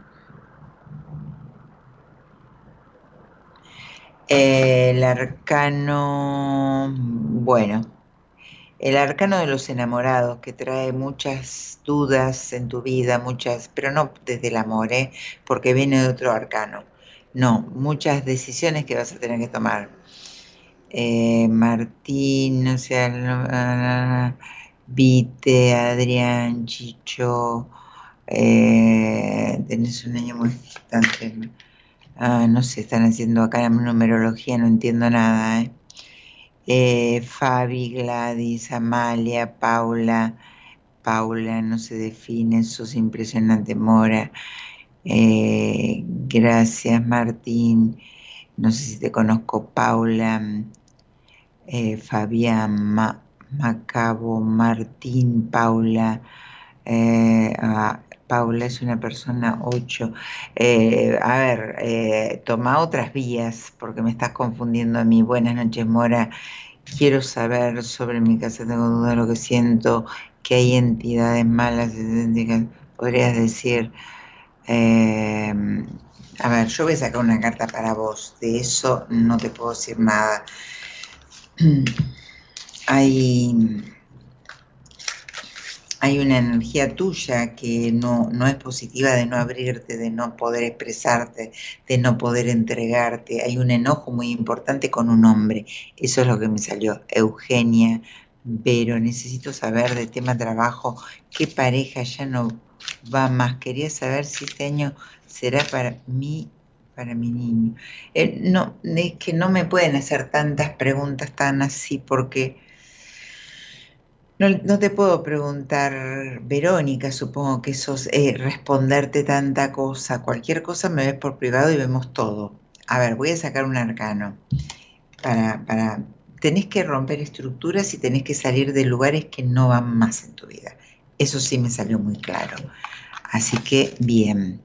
El arcano, bueno, el arcano de los enamorados que trae muchas dudas en tu vida, muchas, pero no desde el amor, ¿eh? porque viene de otro arcano. No, muchas decisiones que vas a tener que tomar. Eh, Martín, o sea, Vite, Adrián, Chicho, eh, tenés un año muy distante. Ah, no sé, están haciendo acá la numerología, no entiendo nada. ¿eh? Eh, Fabi, Gladys, Amalia, Paula, Paula, no se define, sos impresionante, Mora. Gracias, Martín. No sé si te conozco, Paula, Fabián, Ma- Macabo, Martín, Paula. ah, Paula es una persona 8. Eh, a ver, eh, toma otras vías porque me estás confundiendo a mí. Buenas noches, Mora. Quiero saber sobre mi casa, tengo duda de lo que siento, que hay entidades malas. Podrías decir, eh, a ver, yo voy a sacar una carta para vos, de eso no te puedo decir nada. *clears throat* Hay, hay una energía tuya que no, no es positiva de no abrirte, de no poder expresarte, de no poder entregarte. Hay un enojo muy importante con un hombre. Eso es lo que me salió. Eugenia, pero necesito saber de tema trabajo, qué pareja ya no va más. Quería saber si este año será para mí, para mi niño. Eh, no, es que no me pueden hacer tantas preguntas tan así porque no, no te puedo preguntar, Verónica, supongo que eso es eh, responderte tanta cosa. Cualquier cosa me ves por privado y vemos todo. A ver, voy a sacar un arcano para, para, tenés que romper estructuras y tenés que salir de lugares que no van más en tu vida. Eso sí me salió muy claro. Así que, bien.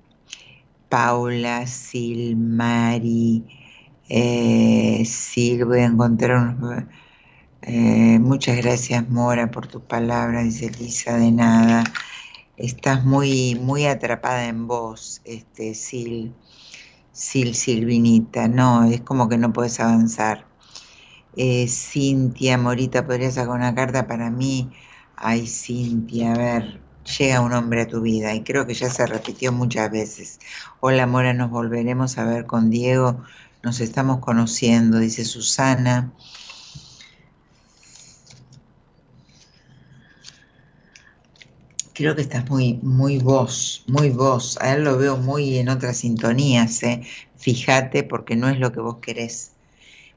Paula, Sil, Mari, eh, Sil, voy a encontrar. Eh, muchas gracias, Mora, por tus palabras, dice Lisa, de nada. Estás muy, muy atrapada en vos, este, Sil, Sil, Silvinita. No, es como que no puedes avanzar. Eh, Cintia, Morita, ¿podrías sacar una carta para mí? Ay, Cintia, a ver, llega un hombre a tu vida y creo que ya se repitió muchas veces. Hola, Mora, nos volveremos a ver con Diego. Nos estamos conociendo, dice Susana. Creo que estás muy, muy vos, muy vos. A él lo veo muy en otras sintonías, ¿eh? Fíjate, porque no es lo que vos querés.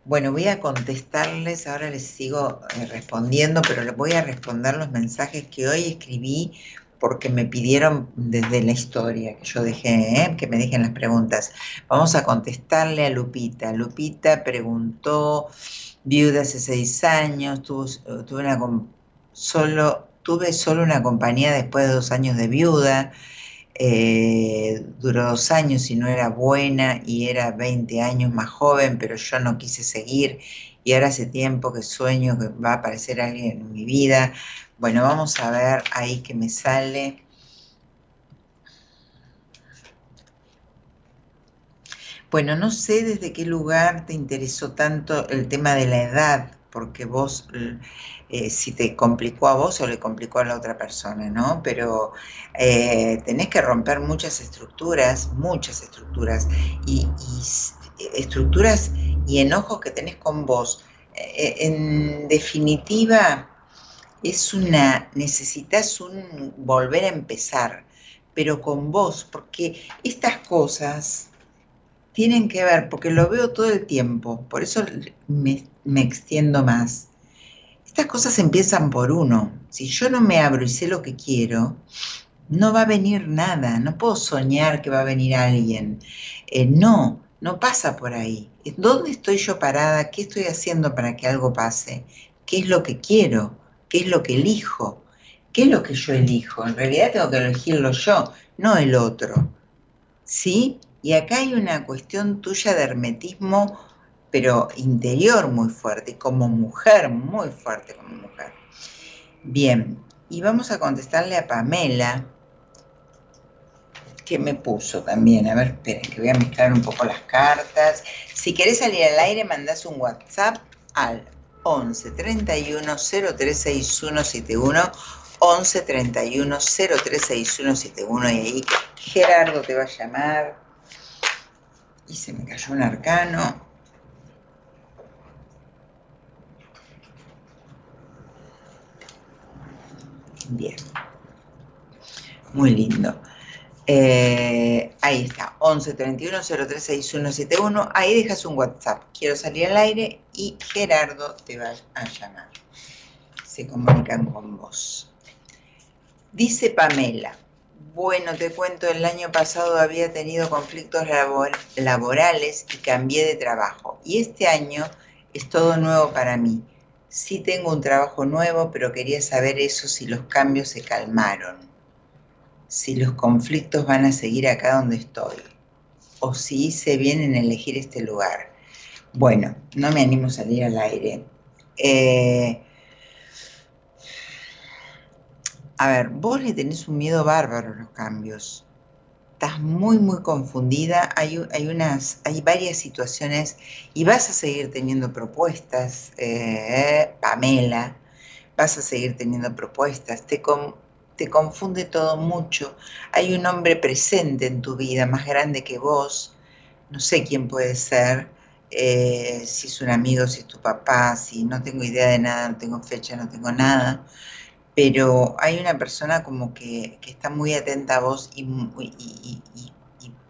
Bueno, voy a contestarles, ahora les sigo eh, respondiendo, pero les voy a responder los mensajes que hoy escribí porque me pidieron desde la historia que yo dejé, ¿eh? que me dejen las preguntas. Vamos a contestarle a Lupita. Lupita preguntó, viuda hace seis años, tuve, una, solo, tuve solo una compañía después de dos años de viuda. Eh, duró dos años y no era buena y era 20 años más joven, pero yo no quise seguir y ahora hace tiempo que sueño que va a aparecer alguien en mi vida. Bueno, vamos a ver ahí que me sale. Bueno, no sé desde qué lugar te interesó tanto el tema de la edad, porque vos eh, si te complicó a vos o le complicó a la otra persona, ¿no? Pero eh, tenés que romper muchas estructuras, muchas estructuras, y, estructuras y enojos que tenés con vos. Eh, en definitiva, es una, necesitas un volver a empezar, pero con vos, porque estas cosas tienen que ver, porque lo veo todo el tiempo, por eso me, me extiendo más estas cosas empiezan por uno. Si yo no me abro y sé lo que quiero, no va a venir nada. No puedo soñar que va a venir alguien. Eh, no, no pasa por ahí. ¿Dónde estoy yo parada? ¿Qué estoy haciendo para que algo pase? ¿Qué es lo que quiero? ¿Qué es lo que elijo? ¿Qué es lo que yo elijo? En realidad tengo que elegirlo yo, no el otro. ¿Sí? Y acá hay una cuestión tuya de hermetismo pero interior muy fuerte, como mujer, muy fuerte como mujer. Bien, y vamos a contestarle a Pamela, que me puso también. A ver, esperen, que voy a mezclar un poco las cartas. Si querés salir al aire, mandás un WhatsApp al 11 31 036171 11 31 036171 y ahí Gerardo te va a llamar. Y se me cayó un arcano. Bien. Muy lindo. Eh, ahí está, 11 31 036171. Ahí dejas un WhatsApp. Quiero salir al aire y Gerardo te va a llamar. Se comunican con vos. Dice Pamela. Bueno, te cuento, el año pasado había tenido conflictos laborales y cambié de trabajo. Y este año es todo nuevo para mí Sí tengo un trabajo nuevo, pero quería saber eso si los cambios se calmaron, si los conflictos van a seguir acá donde estoy, o si hice bien en elegir este lugar. Bueno, no me animo a salir al aire. Eh, a ver, vos le tenés un miedo bárbaro a los cambios estás muy, muy confundida, hay, hay, unas, hay varias situaciones y vas a seguir teniendo propuestas, eh, Pamela, vas a seguir teniendo propuestas, te, te confunde todo mucho, hay un hombre presente en tu vida, más grande que vos, no sé quién puede ser, eh, si es un amigo, si es tu papá, si no tengo idea de nada, no tengo fecha, no tengo nada, pero hay una persona como que, está muy atenta a vos y, y,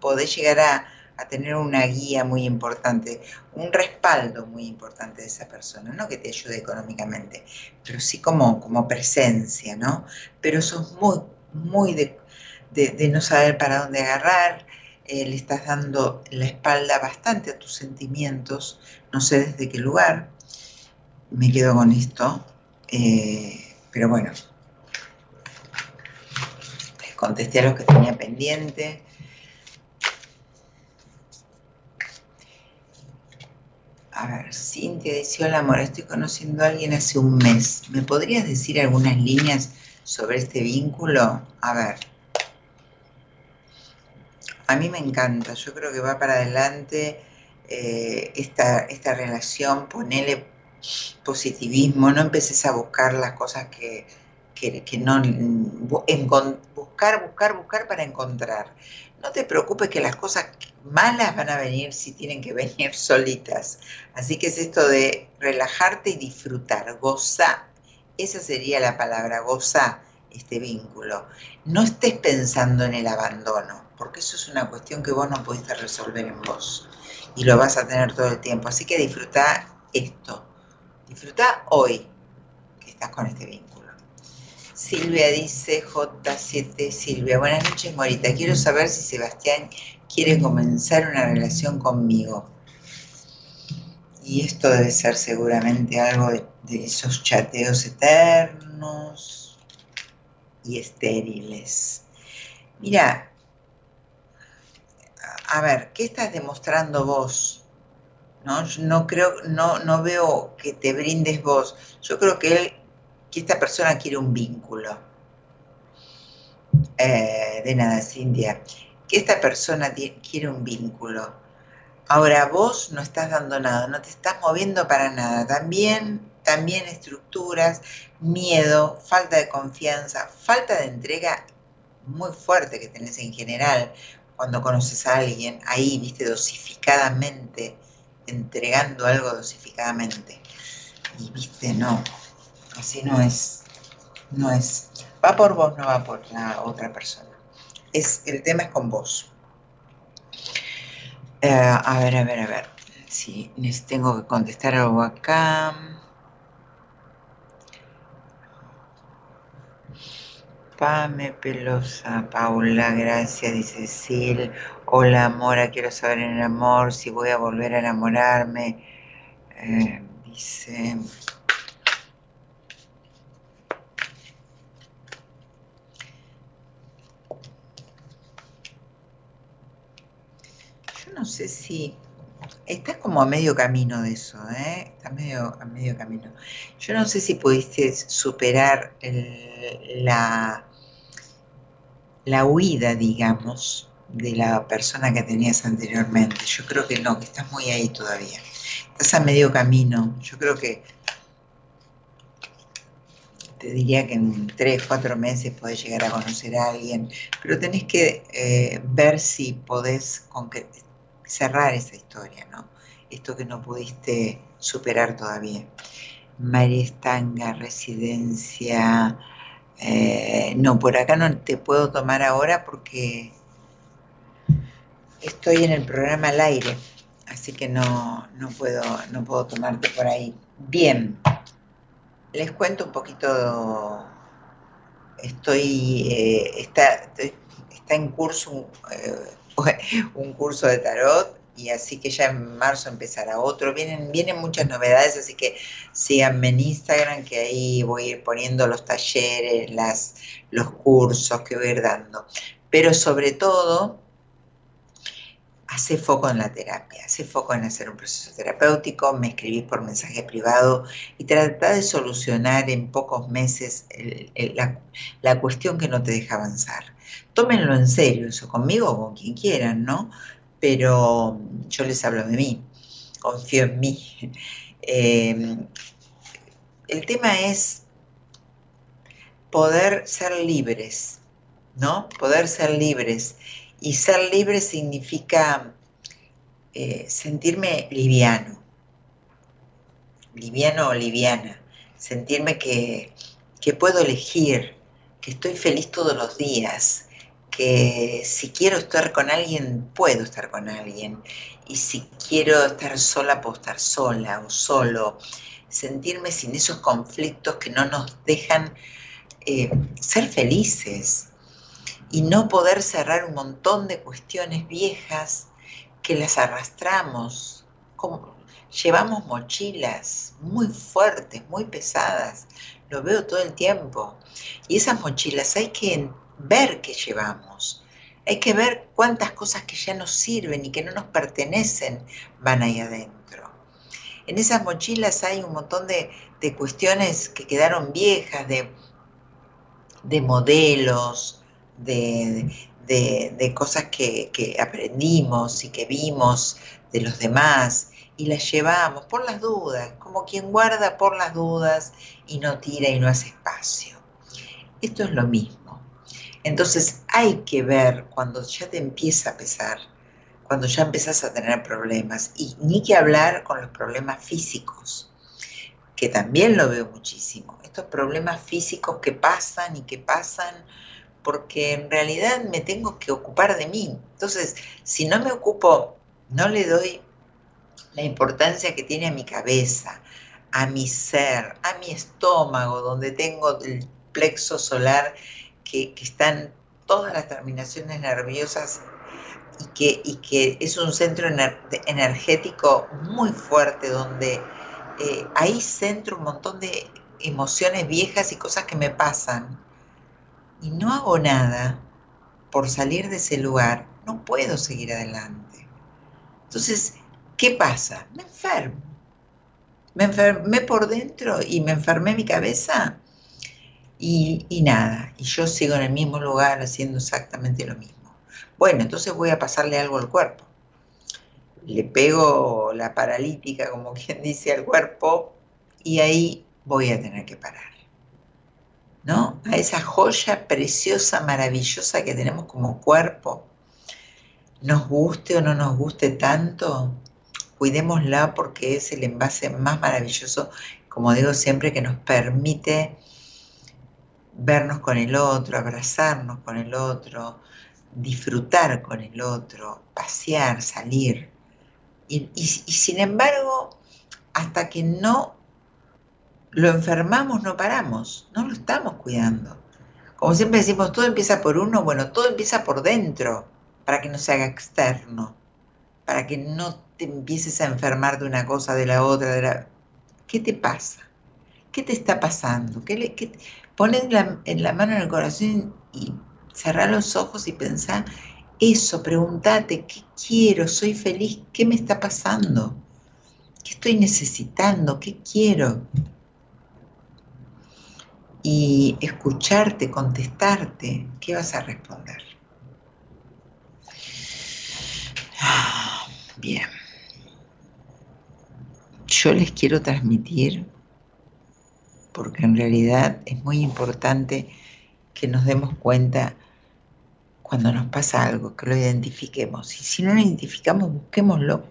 podés llegar a, tener una guía muy importante, un respaldo muy importante de esa persona, no que te ayude económicamente, pero sí como, como presencia, ¿no? Pero sos muy, muy de, no saber para dónde agarrar, eh, le estás dando la espalda bastante a tus sentimientos, no sé desde qué lugar, me quedo con esto. Eh, pero bueno, les contesté a los que tenía pendiente. A ver, Cintia dice, hola amor, estoy conociendo a alguien hace un mes. ¿Me podrías decir algunas líneas sobre este vínculo? A ver. A mí me encanta, yo creo que va para adelante eh, esta, esta relación, ponele positivismo, no empeces a buscar las cosas que, no, buscar, buscar, buscar para encontrar. No te preocupes que las cosas malas van a venir si tienen que venir *laughs* solitas. Así que es esto de relajarte y disfrutar, goza. Esa sería la palabra, goza este vínculo. No estés pensando en el abandono, porque eso es una cuestión que vos no pudiste resolver en vos y lo vas a tener todo el tiempo. Así que disfruta esto, Disfruta hoy que estás con este vínculo. Silvia dice J7 Silvia. Buenas noches, Morita. Quiero saber si Sebastián quiere comenzar una relación conmigo. Y esto debe ser seguramente algo de, de esos chateos eternos y estériles. Mira, a ver, ¿qué estás demostrando vos? ¿No? no creo, no, no veo que te brindes vos. Yo creo que él, que esta persona quiere un vínculo. Eh, de nada, Cintia. Que esta persona quiere un vínculo. Ahora vos no estás dando nada, no te estás moviendo para nada. También, también estructuras, miedo, falta de confianza, falta de entrega muy fuerte que tenés en general cuando conoces a alguien, ahí, viste, dosificadamente, entregando algo dosificadamente. Y viste, no, así no es, no es. Va por vos, no va por la otra persona. Es, el tema es con vos. Eh, a ver, a ver, a ver. Si sí, tengo que contestar algo acá. Pame Pelosa, Paula, gracias, dice Sil. Hola, Mora, quiero saber en el amor si voy a volver a enamorarme. Eh, dice. Yo no sé si. Estás como a medio camino de eso, ¿eh? Estás medio, a medio camino. Yo no sé si pudiste superar la la huida, digamos, de la persona que tenías anteriormente. Yo creo que no, que estás muy ahí todavía. Estás a medio camino. Yo creo que te diría que en tres, cuatro meses podés llegar a conocer a alguien, pero tenés que eh, ver si podés cerrar esa historia, ¿no? Esto que no pudiste superar todavía. María Estanga, residencia, eh, no, por acá no te puedo tomar ahora porque estoy en el programa al aire, así que no, no, puedo, no puedo tomarte por ahí. Bien, les cuento un poquito, estoy, eh, está, está en curso eh, un curso de tarot y así que ya en marzo empezará otro. Vienen, vienen muchas novedades, así que síganme en Instagram, que ahí voy a ir poniendo los talleres, las, los cursos que voy a ir dando. Pero sobre todo, hace foco en la terapia, hace foco en hacer un proceso terapéutico, me escribís por mensaje privado y trata de solucionar en pocos meses la, la cuestión que no te deja avanzar. Tómenlo en serio, eso conmigo o con quien quieran, ¿no? pero yo les hablo de mí, confío en mí. *laughs* Em, el tema es poder ser libres, ¿no? Poder ser libres. Y ser libre significa eh, sentirme liviano, liviano o liviana, sentirme que, que puedo elegir, que estoy feliz todos los días, que si quiero estar con alguien, puedo estar con alguien. Y si quiero estar sola, puedo estar sola o solo. Sentirme sin esos conflictos que no nos dejan eh, ser felices. Y no poder cerrar un montón de cuestiones viejas que las arrastramos. Como, llevamos mochilas muy fuertes, muy pesadas. Lo veo todo el tiempo. Y esas mochilas hay que ver qué llevamos. Hay que ver cuántas cosas que ya nos sirven y que no nos pertenecen van ahí adentro. En esas mochilas hay un montón de, cuestiones que quedaron viejas, de, de modelos, de, de cosas que, que, aprendimos y que vimos de los demás y las llevamos por las dudas, como quien guarda por las dudas y no tira y no hace espacio. Esto es lo mismo. Entonces hay que ver cuando ya te empieza a pesar, cuando ya empiezas a tener problemas, y ni que hablar con los problemas físicos, que también lo veo muchísimo. Estos problemas físicos que pasan y que pasan porque en realidad me tengo que ocupar de mí. Entonces, si no me ocupo, no le doy la importancia que tiene a mi cabeza, a mi ser, a mi estómago, donde tengo el plexo solar que, que están todas las terminaciones nerviosas y que, y que es un centro energético muy fuerte donde eh, ahí centro un montón de emociones viejas y cosas que me pasan y no hago nada por salir de ese lugar, no puedo seguir adelante. Entonces, ¿qué pasa? Me enfermo. Me enfermé por dentro y me enfermé mi cabeza y, y nada, y yo sigo en el mismo lugar haciendo exactamente lo mismo. Bueno, entonces voy a pasarle algo al cuerpo. Le pego la paralítica, como *laughs* quien dice, al cuerpo y ahí voy a tener que parar. ¿No? A esa joya preciosa, maravillosa que tenemos como cuerpo, nos guste o no nos guste tanto, cuidémosla porque es el envase más maravilloso, como digo siempre, que nos permite vernos con el otro, abrazarnos con el otro, disfrutar con el otro, pasear, salir. Y, sin embargo, hasta que no lo enfermamos, no paramos, no lo estamos cuidando. Como siempre decimos, todo empieza por uno, bueno, todo empieza por dentro, para que no se haga externo, para que no te empieces a enfermar de una cosa, de la otra, de la... ¿Qué te pasa? ¿Qué te está pasando? ¿Qué le, la, en la mano en el corazón y cerrar los ojos y pensar eso, pregúntate, ¿qué quiero? ¿Soy feliz? ¿Qué me está pasando? ¿Qué estoy necesitando? ¿Qué quiero? Y escucharte, contestarte, ¿qué vas a responder? Bien. Yo les quiero transmitir porque en realidad es muy importante que nos demos cuenta cuando nos pasa algo, que lo identifiquemos. Y si no lo identificamos, busquémoslo.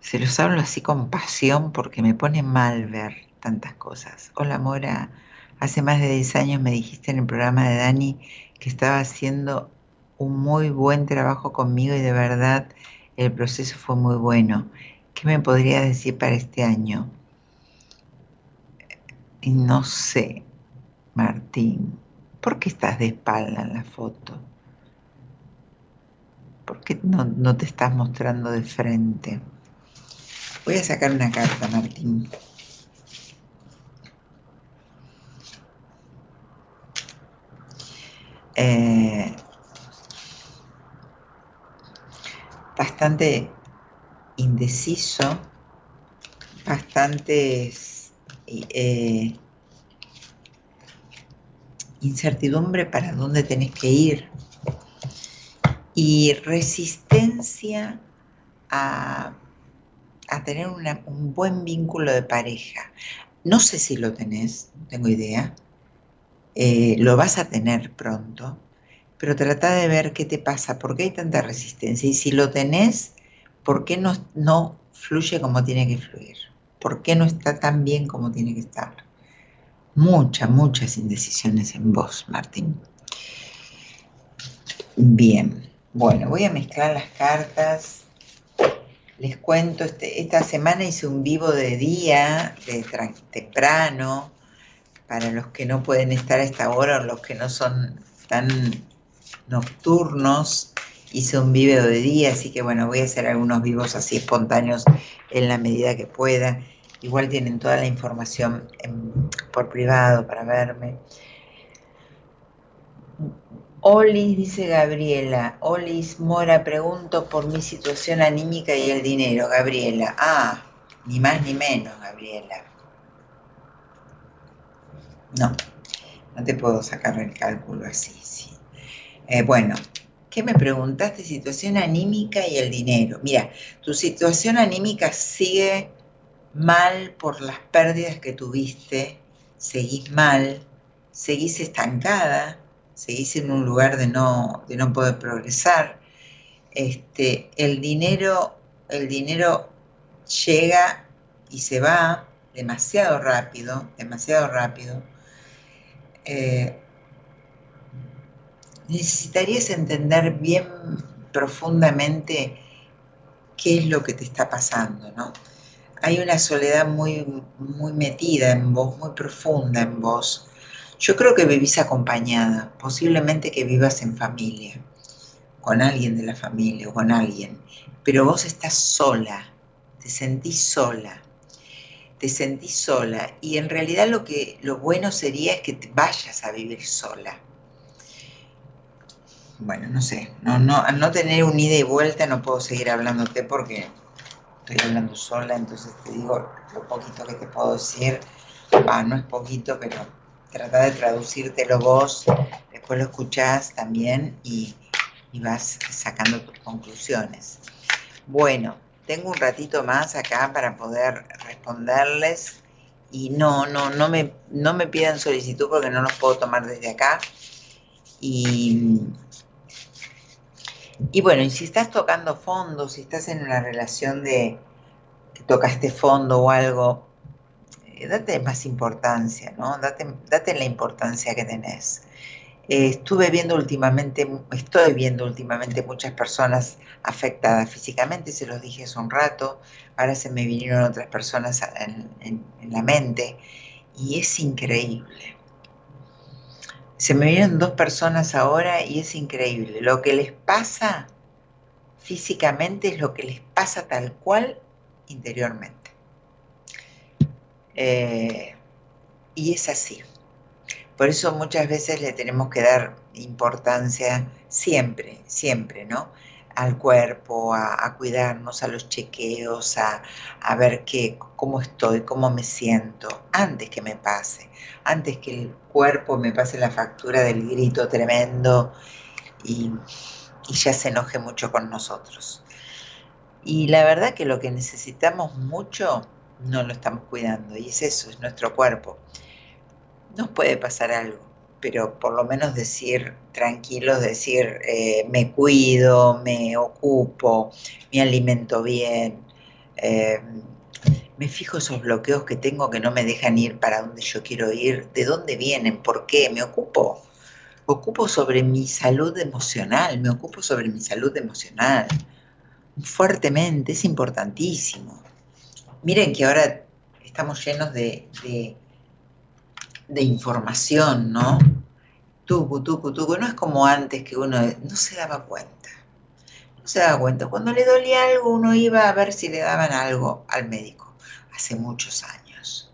Se los hablo así con pasión porque me pone mal ver tantas cosas. Hola Mora, hace más de 10 años me dijiste en el programa de Dani que estaba haciendo un muy buen trabajo conmigo y de verdad el proceso fue muy bueno. ¿Qué me podría decir para este año? No sé, Martín, ¿por qué estás de espalda en la foto? ¿Por qué no, te estás mostrando de frente? Voy a sacar una carta, Martín. Eh, bastante indeciso, bastante eh, incertidumbre para dónde tenés que ir y resistencia a, tener un buen vínculo de pareja. No sé si lo tenés, no tengo idea. Eh, lo vas a tener pronto, pero trata de ver qué te pasa, por qué hay tanta resistencia y si lo tenés, ¿por qué no, no fluye como tiene que fluir? ¿Por qué no está tan bien como tiene que estar? Muchas, muchas indecisiones en vos, Martín. Bien, bueno, voy a mezclar las cartas. Les cuento, este, esta semana hice un vivo de día, de temprano, para los que no pueden estar a esta hora o los que no son tan nocturnos. Hice un vivo de día, así que bueno, voy a hacer algunos vivos así espontáneos en la medida que pueda. Igual tienen toda la información por privado para verme. Olis, dice Gabriela. Olis Mora, pregunto por mi situación anímica y el dinero. Gabriela. Ah, ni más ni menos, Gabriela. No, no te puedo sacar el cálculo así, sí. Eh, bueno, ¿Qué me preguntaste? Situación anímica y el dinero. Mira, tu situación anímica sigue mal por las pérdidas que tuviste, seguís mal, seguís estancada, seguís en un lugar de no, de no poder progresar. Este, el dinero, el dinero llega y se va demasiado rápido, demasiado rápido. Eh, necesitarías entender bien profundamente qué es lo que te está pasando, ¿no? Hay una soledad muy, muy metida en vos, muy profunda en vos, Yo creo que vivís acompañada, posiblemente que vivas en familia, con alguien de la familia o con alguien, pero vos estás sola, te sentís sola, te sentís sola y en realidad lo que lo bueno sería es que te vayas a vivir sola. Bueno, no sé, no, no, al no tener un ida y vuelta no puedo seguir hablándote porque estoy hablando sola, entonces te digo lo poquito que te puedo decir, no es poquito, pero trata de traducírtelo vos, después lo escuchás también y, y vas sacando tus conclusiones. Bueno, tengo un ratito más acá para poder responderles y no, no, no me, no me pidan solicitud porque no los puedo tomar desde acá. Y, y bueno, y si estás tocando fondo, si estás en una relación de que tocaste fondo o algo, eh, date más importancia, ¿no? Date, date la importancia que tenés. Eh, estuve viendo últimamente, estoy viendo últimamente muchas personas afectadas físicamente, se los dije hace un rato, ahora se me vinieron otras personas en, en la mente y es increíble. Se me vienen dos personas ahora y es increíble. Lo que les pasa físicamente es lo que les pasa tal cual interiormente. Eh, y es así. Por eso muchas veces le tenemos que dar importancia siempre, siempre, ¿no? Al cuerpo, a, cuidarnos, a los chequeos, a, ver qué, cómo estoy, cómo me siento, antes que me pase, antes que el cuerpo me pase la factura del grito tremendo y, y ya se enoje mucho con nosotros. Y la verdad que lo que necesitamos mucho no lo estamos cuidando y es eso, es nuestro cuerpo nos puede pasar algo, pero por lo menos decir tranquilos, decir eh, me cuido, me ocupo, me alimento bien, eh, me fijo esos bloqueos que tengo que no me dejan ir para donde yo quiero ir, de dónde vienen, por qué, me ocupo. Ocupo sobre mi salud emocional, me ocupo sobre mi salud emocional. Fuertemente, es importantísimo. Miren que ahora estamos llenos de de información, ¿no? Tucu, tucu, tucu. No es como antes que uno no se daba cuenta. No se daba cuenta. Cuando le dolía algo, uno iba a ver si le daban algo al médico. Hace muchos años.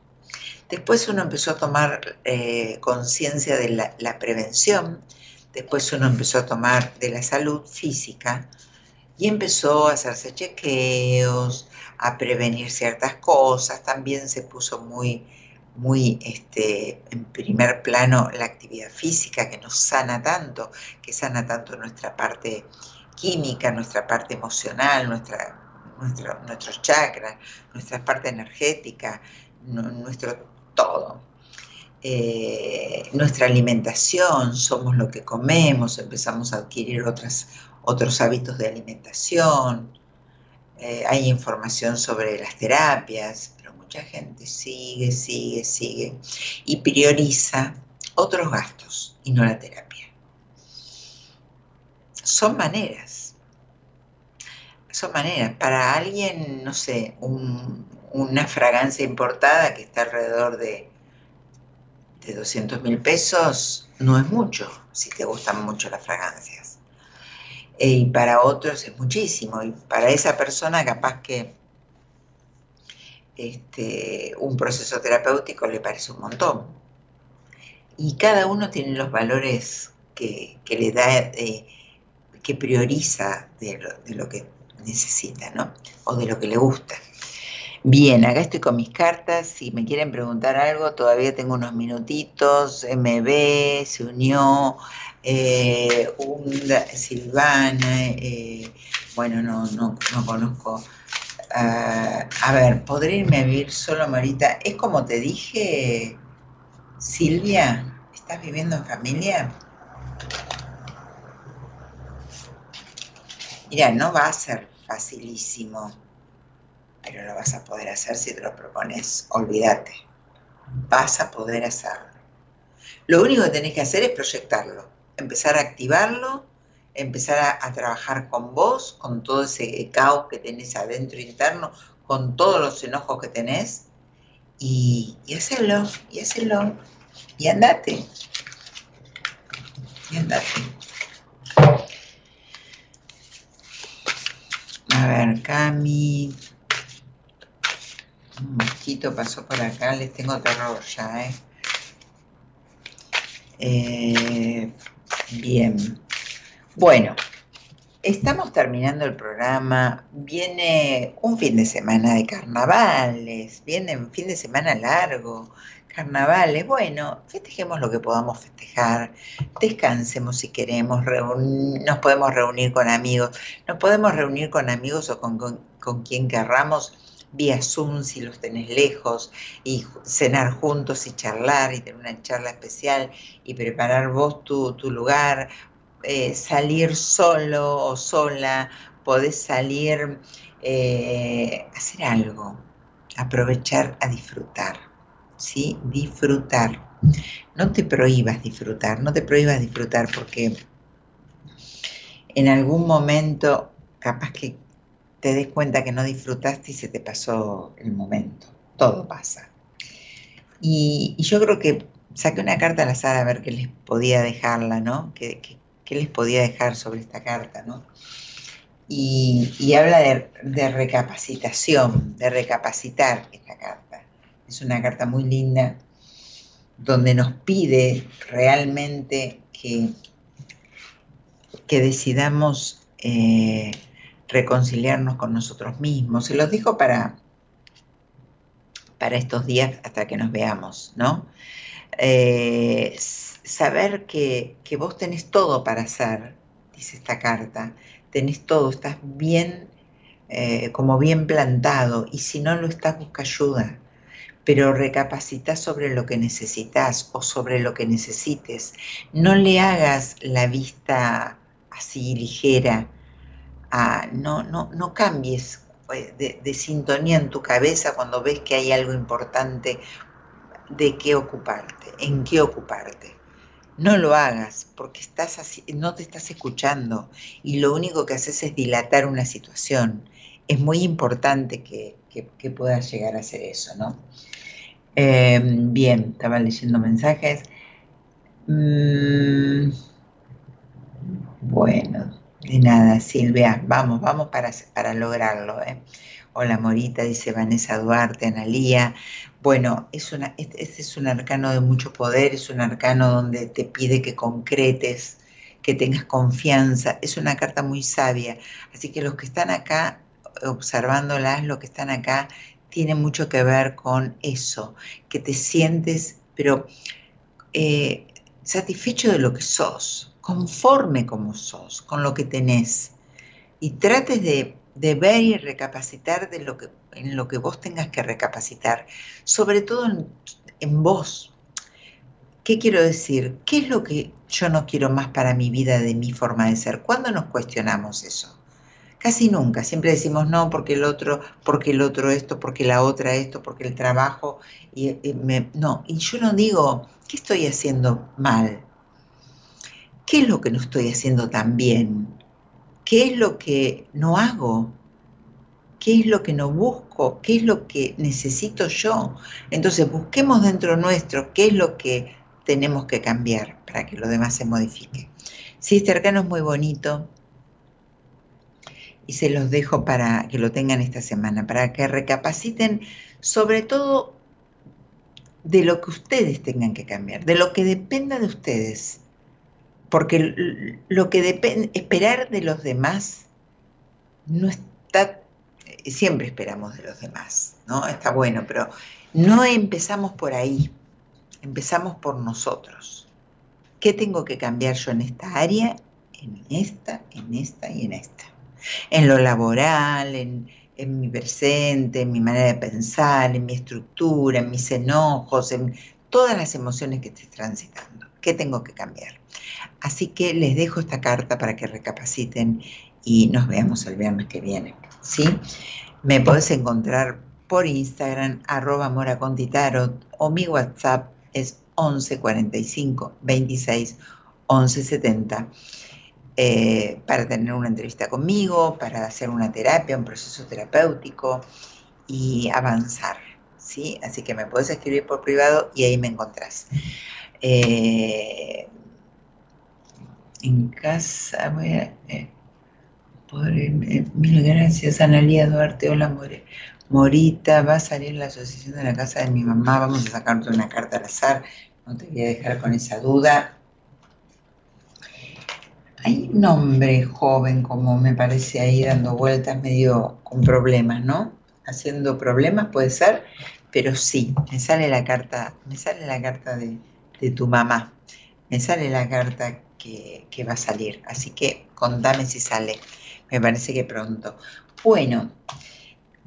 Después uno empezó a tomar eh, conciencia de la prevención. Después uno empezó a tomar de la salud física y empezó a hacerse chequeos, a prevenir ciertas cosas. También se puso muy muy este, en primer plano la actividad física que nos sana tanto, que sana tanto nuestra parte química, nuestra parte emocional, nuestra, nuestro, nuestros chakras, nuestra parte energética, nuestro todo. Eh, nuestra alimentación, somos lo que comemos, empezamos a adquirir otras, otros hábitos de alimentación, eh, hay información sobre las terapias, mucha gente sigue, sigue, sigue y prioriza otros gastos y no la terapia. Son maneras. Son maneras. Para alguien, no sé, una fragancia importada que está alrededor de, de 200 mil pesos no es mucho si te gustan mucho las fragancias. Eh, y para otros es muchísimo. Y para esa persona capaz que este, un proceso terapéutico le parece un montón. Y cada uno tiene los valores que, le da, eh, que prioriza de lo, que necesita, ¿no? O de lo que le gusta. Bien, acá estoy con mis cartas. Si me quieren preguntar algo, todavía tengo unos minutitos. MB se unió, eh, Silvana, eh, bueno, no, no, no conozco Ah, a ver, ¿podré irme a vivir solo, Marita? Es como te dije, Silvia, ¿estás viviendo en familia? Mira, no va a ser facilísimo, pero lo vas a poder hacer si te lo propones. Olvídate, vas a poder hacerlo. Lo único que tenés que hacer es proyectarlo, empezar a activarlo empezar a, trabajar con vos, con todo ese caos que tenés adentro interno, con todos los enojos que tenés, y, y hacerlo, y hacerlo, Y andate. Y andate. A ver, Cami. Un mosquito pasó por acá, les tengo terror ya, ¿eh? eh bien. Bueno, estamos terminando el programa. Viene un fin de semana de carnavales, viene un fin de semana largo carnavales, bueno, festejemos lo que podamos festejar, descansemos si queremos, nos podemos reunir con amigos, nos podemos reunir con amigos o con, con, quien querramos vía Zoom si los tenés lejos y cenar juntos y charlar y tener una charla especial y preparar vos tu, tu lugar, eh, salir solo o sola, podés salir eh, hacer algo, aprovechar a disfrutar. ¿sí? Disfrutar. No te prohíbas disfrutar, no te prohíbas disfrutar porque en algún momento capaz que te des cuenta que no disfrutaste y se te pasó el momento. Todo pasa. Y, yo creo que saqué una carta al azar a ver qué les podía dejarla, ¿no? ¿Qué, les podía dejar sobre esta carta, ¿no? Y, habla de, de recapacitación, de recapacitar esta carta es una carta muy linda donde nos pide realmente que, que decidamos eh, reconciliarnos con nosotros mismos. Se los dijo para, para estos días hasta que nos veamos, ¿no? Eh, saber que, que, vos tenés todo para hacer, dice esta carta, tenés todo, estás bien, eh, como bien plantado, y si no lo estás, busca ayuda pero recapacita sobre lo que necesitas o sobre lo que necesites. No le hagas la vista así ligera, no, no, no cambies eh, de, sintonía en tu cabeza cuando ves que hay algo importante de qué ocuparte, en qué ocuparte. No lo hagas porque estás así, no te estás escuchando y lo único que haces es dilatar una situación. Es muy importante que, que, puedas llegar a hacer eso, ¿no? Eh, bien, estaba leyendo mensajes. Mm, bueno, de nada, Silvia, vamos, vamos para, para lograrlo. ¿eh? Hola Morita, dice Vanessa Duarte, Analía. Bueno, es una, este, es un arcano de mucho poder, es un arcano donde te pide que concretes, que tengas confianza. Es una carta muy sabia. Así que los que están acá observándolas, los que están acá, tiene mucho que ver con eso, que te sientes, pero eh, satisfecho de lo que sos, conforme como sos, con lo que tenés, y trates de, y recapacitar de lo que, en lo que vos tengas que recapacitar, sobre todo en, vos. ¿Qué quiero decir? ¿Qué es lo que yo no quiero más para mi vida, de mi forma de ser? ¿Cuándo nos cuestionamos eso? Casi nunca, siempre decimos no porque el otro, porque el otro esto, porque la otra esto, porque el trabajo, y, no, y yo no digo, ¿qué estoy haciendo mal? ¿Qué es lo que no estoy haciendo tan bien? ¿Qué es lo que no hago? ¿Qué es lo que no busco? ¿Qué es lo que necesito yo? Entonces busquemos dentro nuestro qué es lo que tenemos que cambiar para que lo demás se modifique. Sí, este arcano es muy bonito, y se los dejo para que lo tengan esta semana, para que recapaciten sobre todo de lo que ustedes tengan que cambiar, de lo que dependa de ustedes. Porque lo que depende, esperar de los demás no está, siempre esperamos de los demás, ¿no? Está bueno, pero no empezamos por ahí, empezamos por nosotros. ¿Qué tengo que cambiar yo en esta área? En esta, en esta y en esta en lo laboral, en, mi presente, en mi manera de pensar, en mi estructura, en mis enojos, en todas las emociones que estoy transitando. ¿Qué tengo que cambiar? Así que les dejo esta carta para que recapaciten y nos veamos el viernes que viene. ¿sí? Me podés encontrar por Instagram, arroba o mi WhatsApp es 11 45 26 11 70. Eh, para tener una entrevista conmigo, para hacer una terapia, un proceso terapéutico y avanzar, ¿sí? Así que me puedes escribir por privado y ahí me encontrás. Eh, en casa, voy a, eh, eh, mil gracias, Analía Duarte, hola More. Morita, va a salir la asociación de la casa de mi mamá, vamos a sacarte una carta al azar, no te voy a dejar con esa duda. Hay un hombre joven, como me parece ahí dando vueltas, medio con problemas, ¿no? Haciendo problemas puede ser, pero sí, me sale la carta, me sale la carta de, tu mamá, me sale la carta que, va a salir, así que contame si sale, me parece que pronto. Bueno,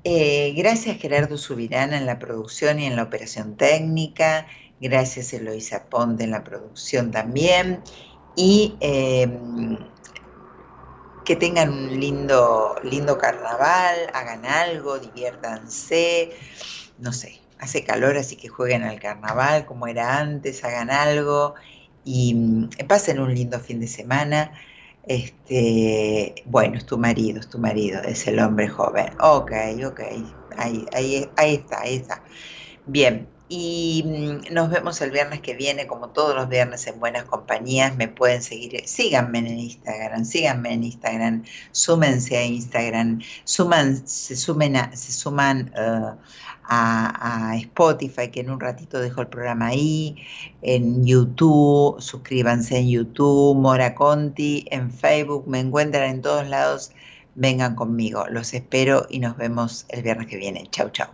eh, gracias Gerardo Subirana en la producción y en la operación técnica, gracias Eloisa Ponte en la producción también, y em, que tengan un lindo, lindo carnaval, hagan algo, diviértanse, no sé, hace calor así que jueguen al carnaval como era antes, hagan algo y mm, pasen un lindo fin de semana. Este, bueno, es tu marido, es tu marido, es el hombre joven. Ok, ok, ahí, ahí, ahí está, ahí está. Bien, y mm, nos vemos el viernes que viene, como todos los viernes en Buenas Compañías. Me pueden seguir, síganme en Instagram, síganme en Instagram, súmense a Instagram, suman, se, sumen se suman uh, a, Spotify, que en un ratito dejo el programa ahí, en YouTube, suscríbanse en YouTube, Mora Conti, en Facebook, me encuentran en todos lados. Vengan conmigo, los espero y nos vemos el viernes que viene. Chau, chau.